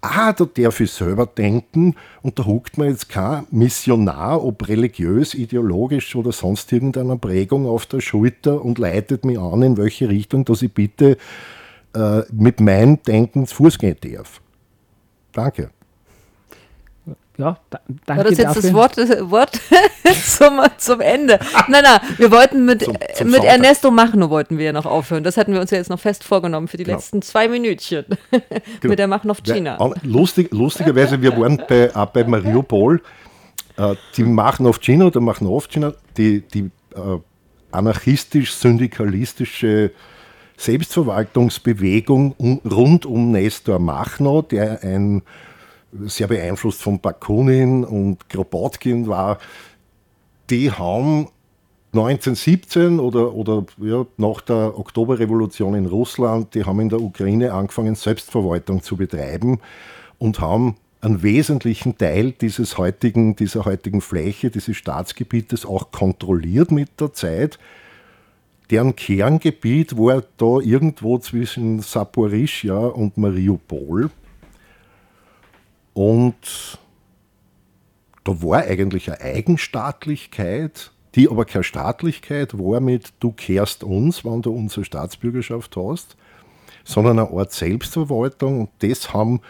ah, da darf ich selber denken und da huckt mir jetzt kein Missionar, ob religiös, ideologisch oder sonst irgendeiner Prägung auf der Schulter und leitet mich an, in welche Richtung, dass ich bitte äh, mit meinem Denken zu Fuß gehen darf. Danke ja, da, danke War das jetzt dafür. das Wort, [laughs] Wort zum, zum Ende? Nein, nein, wir wollten mit, zum, zum mit Ernesto Machno wollten wir ja noch aufhören. Das hatten wir uns ja jetzt noch fest vorgenommen für die genau. letzten zwei Minütchen. [laughs] genau. Mit der Machnov-China. Ja, lustig, lustigerweise, wir waren bei, auch bei Mariupol. Äh, die Machnov-China oder Machnov-China, die, die äh, anarchistisch-syndikalistische Selbstverwaltungsbewegung um, rund um Nestor Machno, der ein sehr beeinflusst von Bakunin und Kropotkin war, die haben 1917 oder, oder ja, nach der Oktoberrevolution in Russland, die haben in der Ukraine angefangen, Selbstverwaltung zu betreiben und haben einen wesentlichen Teil dieses heutigen, dieser heutigen Fläche, dieses Staatsgebietes auch kontrolliert mit der Zeit. Deren Kerngebiet war da irgendwo zwischen Saporischja und Mariupol. Und da war eigentlich eine Eigenstaatlichkeit, die aber keine Staatlichkeit war mit du kehrst uns, wenn du unsere Staatsbürgerschaft hast, sondern eine Art Selbstverwaltung. Und das haben,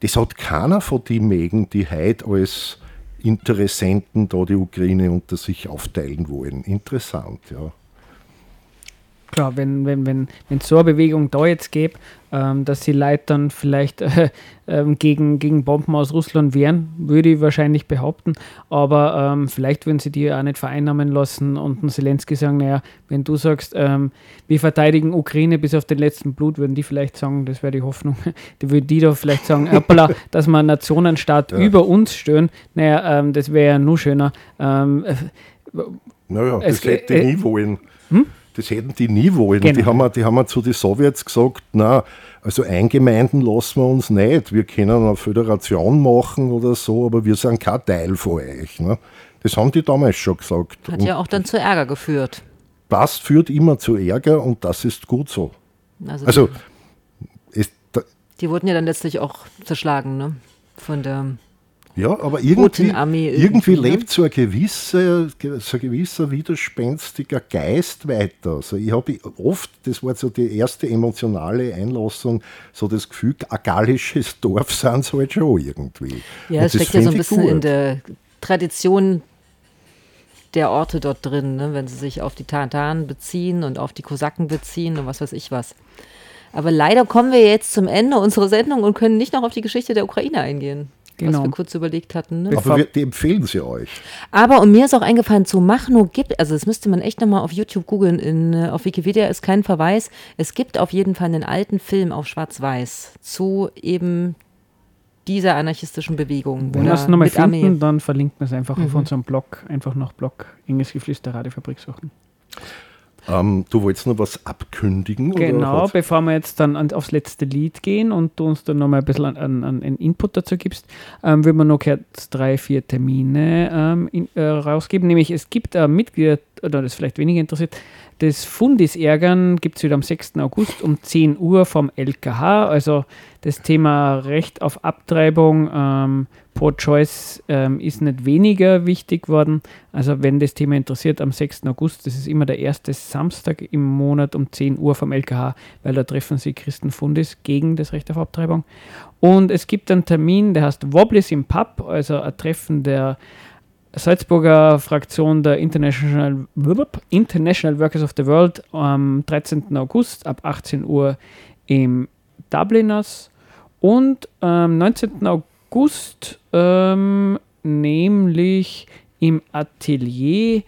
das hat keiner von den Mägen, die heute als Interessenten da die Ukraine unter sich aufteilen wollen. Interessant, ja klar, wenn, wenn, wenn, wenn so eine Bewegung da jetzt gäbe, ähm, dass die Leute dann vielleicht [laughs] äh, ähm, gegen, gegen Bomben aus Russland wehren, würde ich wahrscheinlich behaupten. Aber ähm, vielleicht würden sie die auch nicht vereinnahmen lassen und ein Zelensky sagen, naja, wenn du sagst, ähm, wir verteidigen Ukraine bis auf den letzten Blut, würden die vielleicht sagen, das wäre die Hoffnung, [laughs] die würden die da vielleicht sagen, hoppala, [laughs] dass wir einen Nationenstaat ja. über uns stören, naja, ähm, das wäre ja nur schöner. Ähm, äh, naja, das es, hätte äh, nie wollen. Hm? Das hätten die nie wollen. Genau. Die, haben, die haben zu den Sowjets gesagt, na, also eingemeinden lassen wir uns nicht. Wir können eine Föderation machen oder so, aber wir sind kein Teil von euch. Ne? Das haben die damals schon gesagt. Hat und ja auch dann zu Ärger geführt. Das führt immer zu Ärger und das ist gut so. Also, also ist, die wurden ja dann letztlich auch zerschlagen, ne? Von der ja, aber irgendwie, irgendwie, irgendwie lebt so ein, gewisse, so ein gewisser widerspenstiger Geist weiter. Also ich habe oft, das war so die erste emotionale Einlassung, so das Gefühl, ein gallisches [laughs] Dorf sind es halt schon irgendwie. Ja, es steckt ja so ein bisschen gut. in der Tradition der Orte dort drin, ne? wenn sie sich auf die Tataren beziehen und auf die Kosaken beziehen und was weiß ich was. Aber leider kommen wir jetzt zum Ende unserer Sendung und können nicht noch auf die Geschichte der Ukraine eingehen genau. was wir kurz überlegt hatten. Ne? Aber wir, die empfehlen sie euch. Aber und mir ist auch eingefallen, zu Machno gibt, also das müsste man echt nochmal auf YouTube googeln, in, äh, auf Wikipedia ist kein Verweis. Es gibt auf jeden Fall einen alten Film auf Schwarz-Weiß zu eben dieser anarchistischen Bewegung. Wenn wir es nochmal finden, Armee. dann verlinken wir es einfach mhm. auf unserem Blog, einfach nach Blog Enges Geflüster Radiofabrik suchen. Ähm, du wolltest noch was abkündigen? Genau, bevor wir jetzt dann an, aufs letzte Lied gehen und du uns dann nochmal ein bisschen an, an, an Input dazu gibst, ähm, würden wir noch drei, vier Termine ähm, in, äh, rausgeben. Nämlich es gibt ein Mitglied, oder das vielleicht weniger interessiert, das Fundis ärgern gibt es wieder am 6. August um 10 Uhr vom LKH. Also das Thema Recht auf Abtreibung ähm, Pro-Choice ähm, ist nicht weniger wichtig worden. Also wenn das Thema interessiert, am 6. August, das ist immer der erste Samstag im Monat um 10 Uhr vom LKH, weil da treffen sich Christen Fundis gegen das Recht auf Abtreibung. Und es gibt einen Termin, der heißt Wobblies im Pub, also ein Treffen der Salzburger Fraktion der International, International Workers of the World am 13. August ab 18 Uhr im Dubliners und am 19. August, ähm, nämlich im Atelier,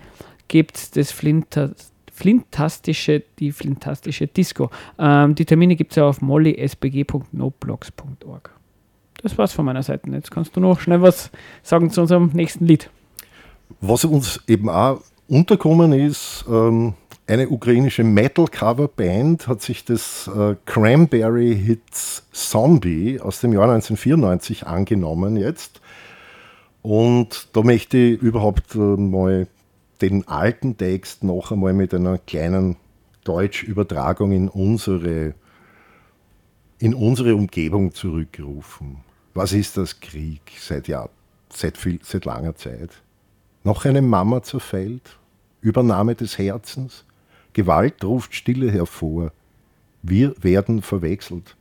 gibt es das Flinter, Flintastische, die Flintastische Disco. Ähm, die Termine gibt es ja auf mollysbg.noblogs.org. Das war's von meiner Seite. Jetzt kannst du noch schnell was sagen zu unserem nächsten Lied. Was uns eben auch unterkommen ist, ähm, eine ukrainische Metal-Cover-Band hat sich des äh, Cranberry-Hits Zombie aus dem Jahr 1994 angenommen jetzt. Und da möchte ich überhaupt äh, mal den alten Text noch einmal mit einer kleinen Deutschübertragung in unsere, in unsere Umgebung zurückrufen. Was ist das Krieg seit, Jahr, seit, viel, seit langer Zeit? Noch eine Mama zerfällt? Übernahme des Herzens? Gewalt ruft Stille hervor. Wir werden verwechselt.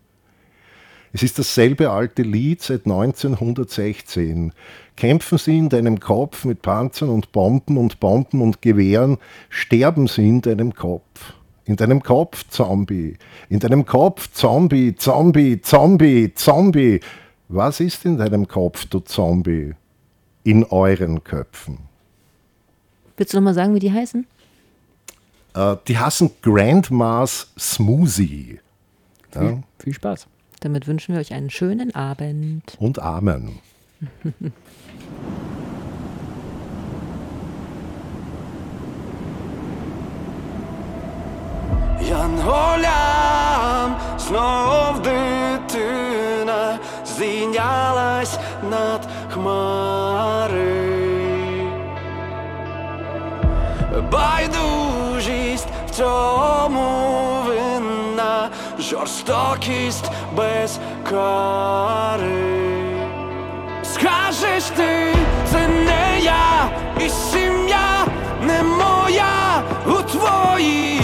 Es ist dasselbe alte Lied seit 1916. Kämpfen sie in deinem Kopf mit Panzern und Bomben und Bomben und Gewehren, sterben sie in deinem Kopf. In deinem Kopf Zombie, in deinem Kopf Zombie, Zombie, Zombie, Zombie. Was ist in deinem Kopf, du Zombie? In euren Köpfen. Willst du nochmal sagen, wie die heißen? Äh, die hassen Grandmas Smoothie. Ja. Viel, viel Spaß. Damit wünschen wir euch einen schönen Abend. Und Amen. [laughs] Jan Olam, znów dytyna Zinialaś nad chmary Bajdu цьому винна, жорстокість без кари. Скажеш ти, це не я, і сім'я не моя у твоїй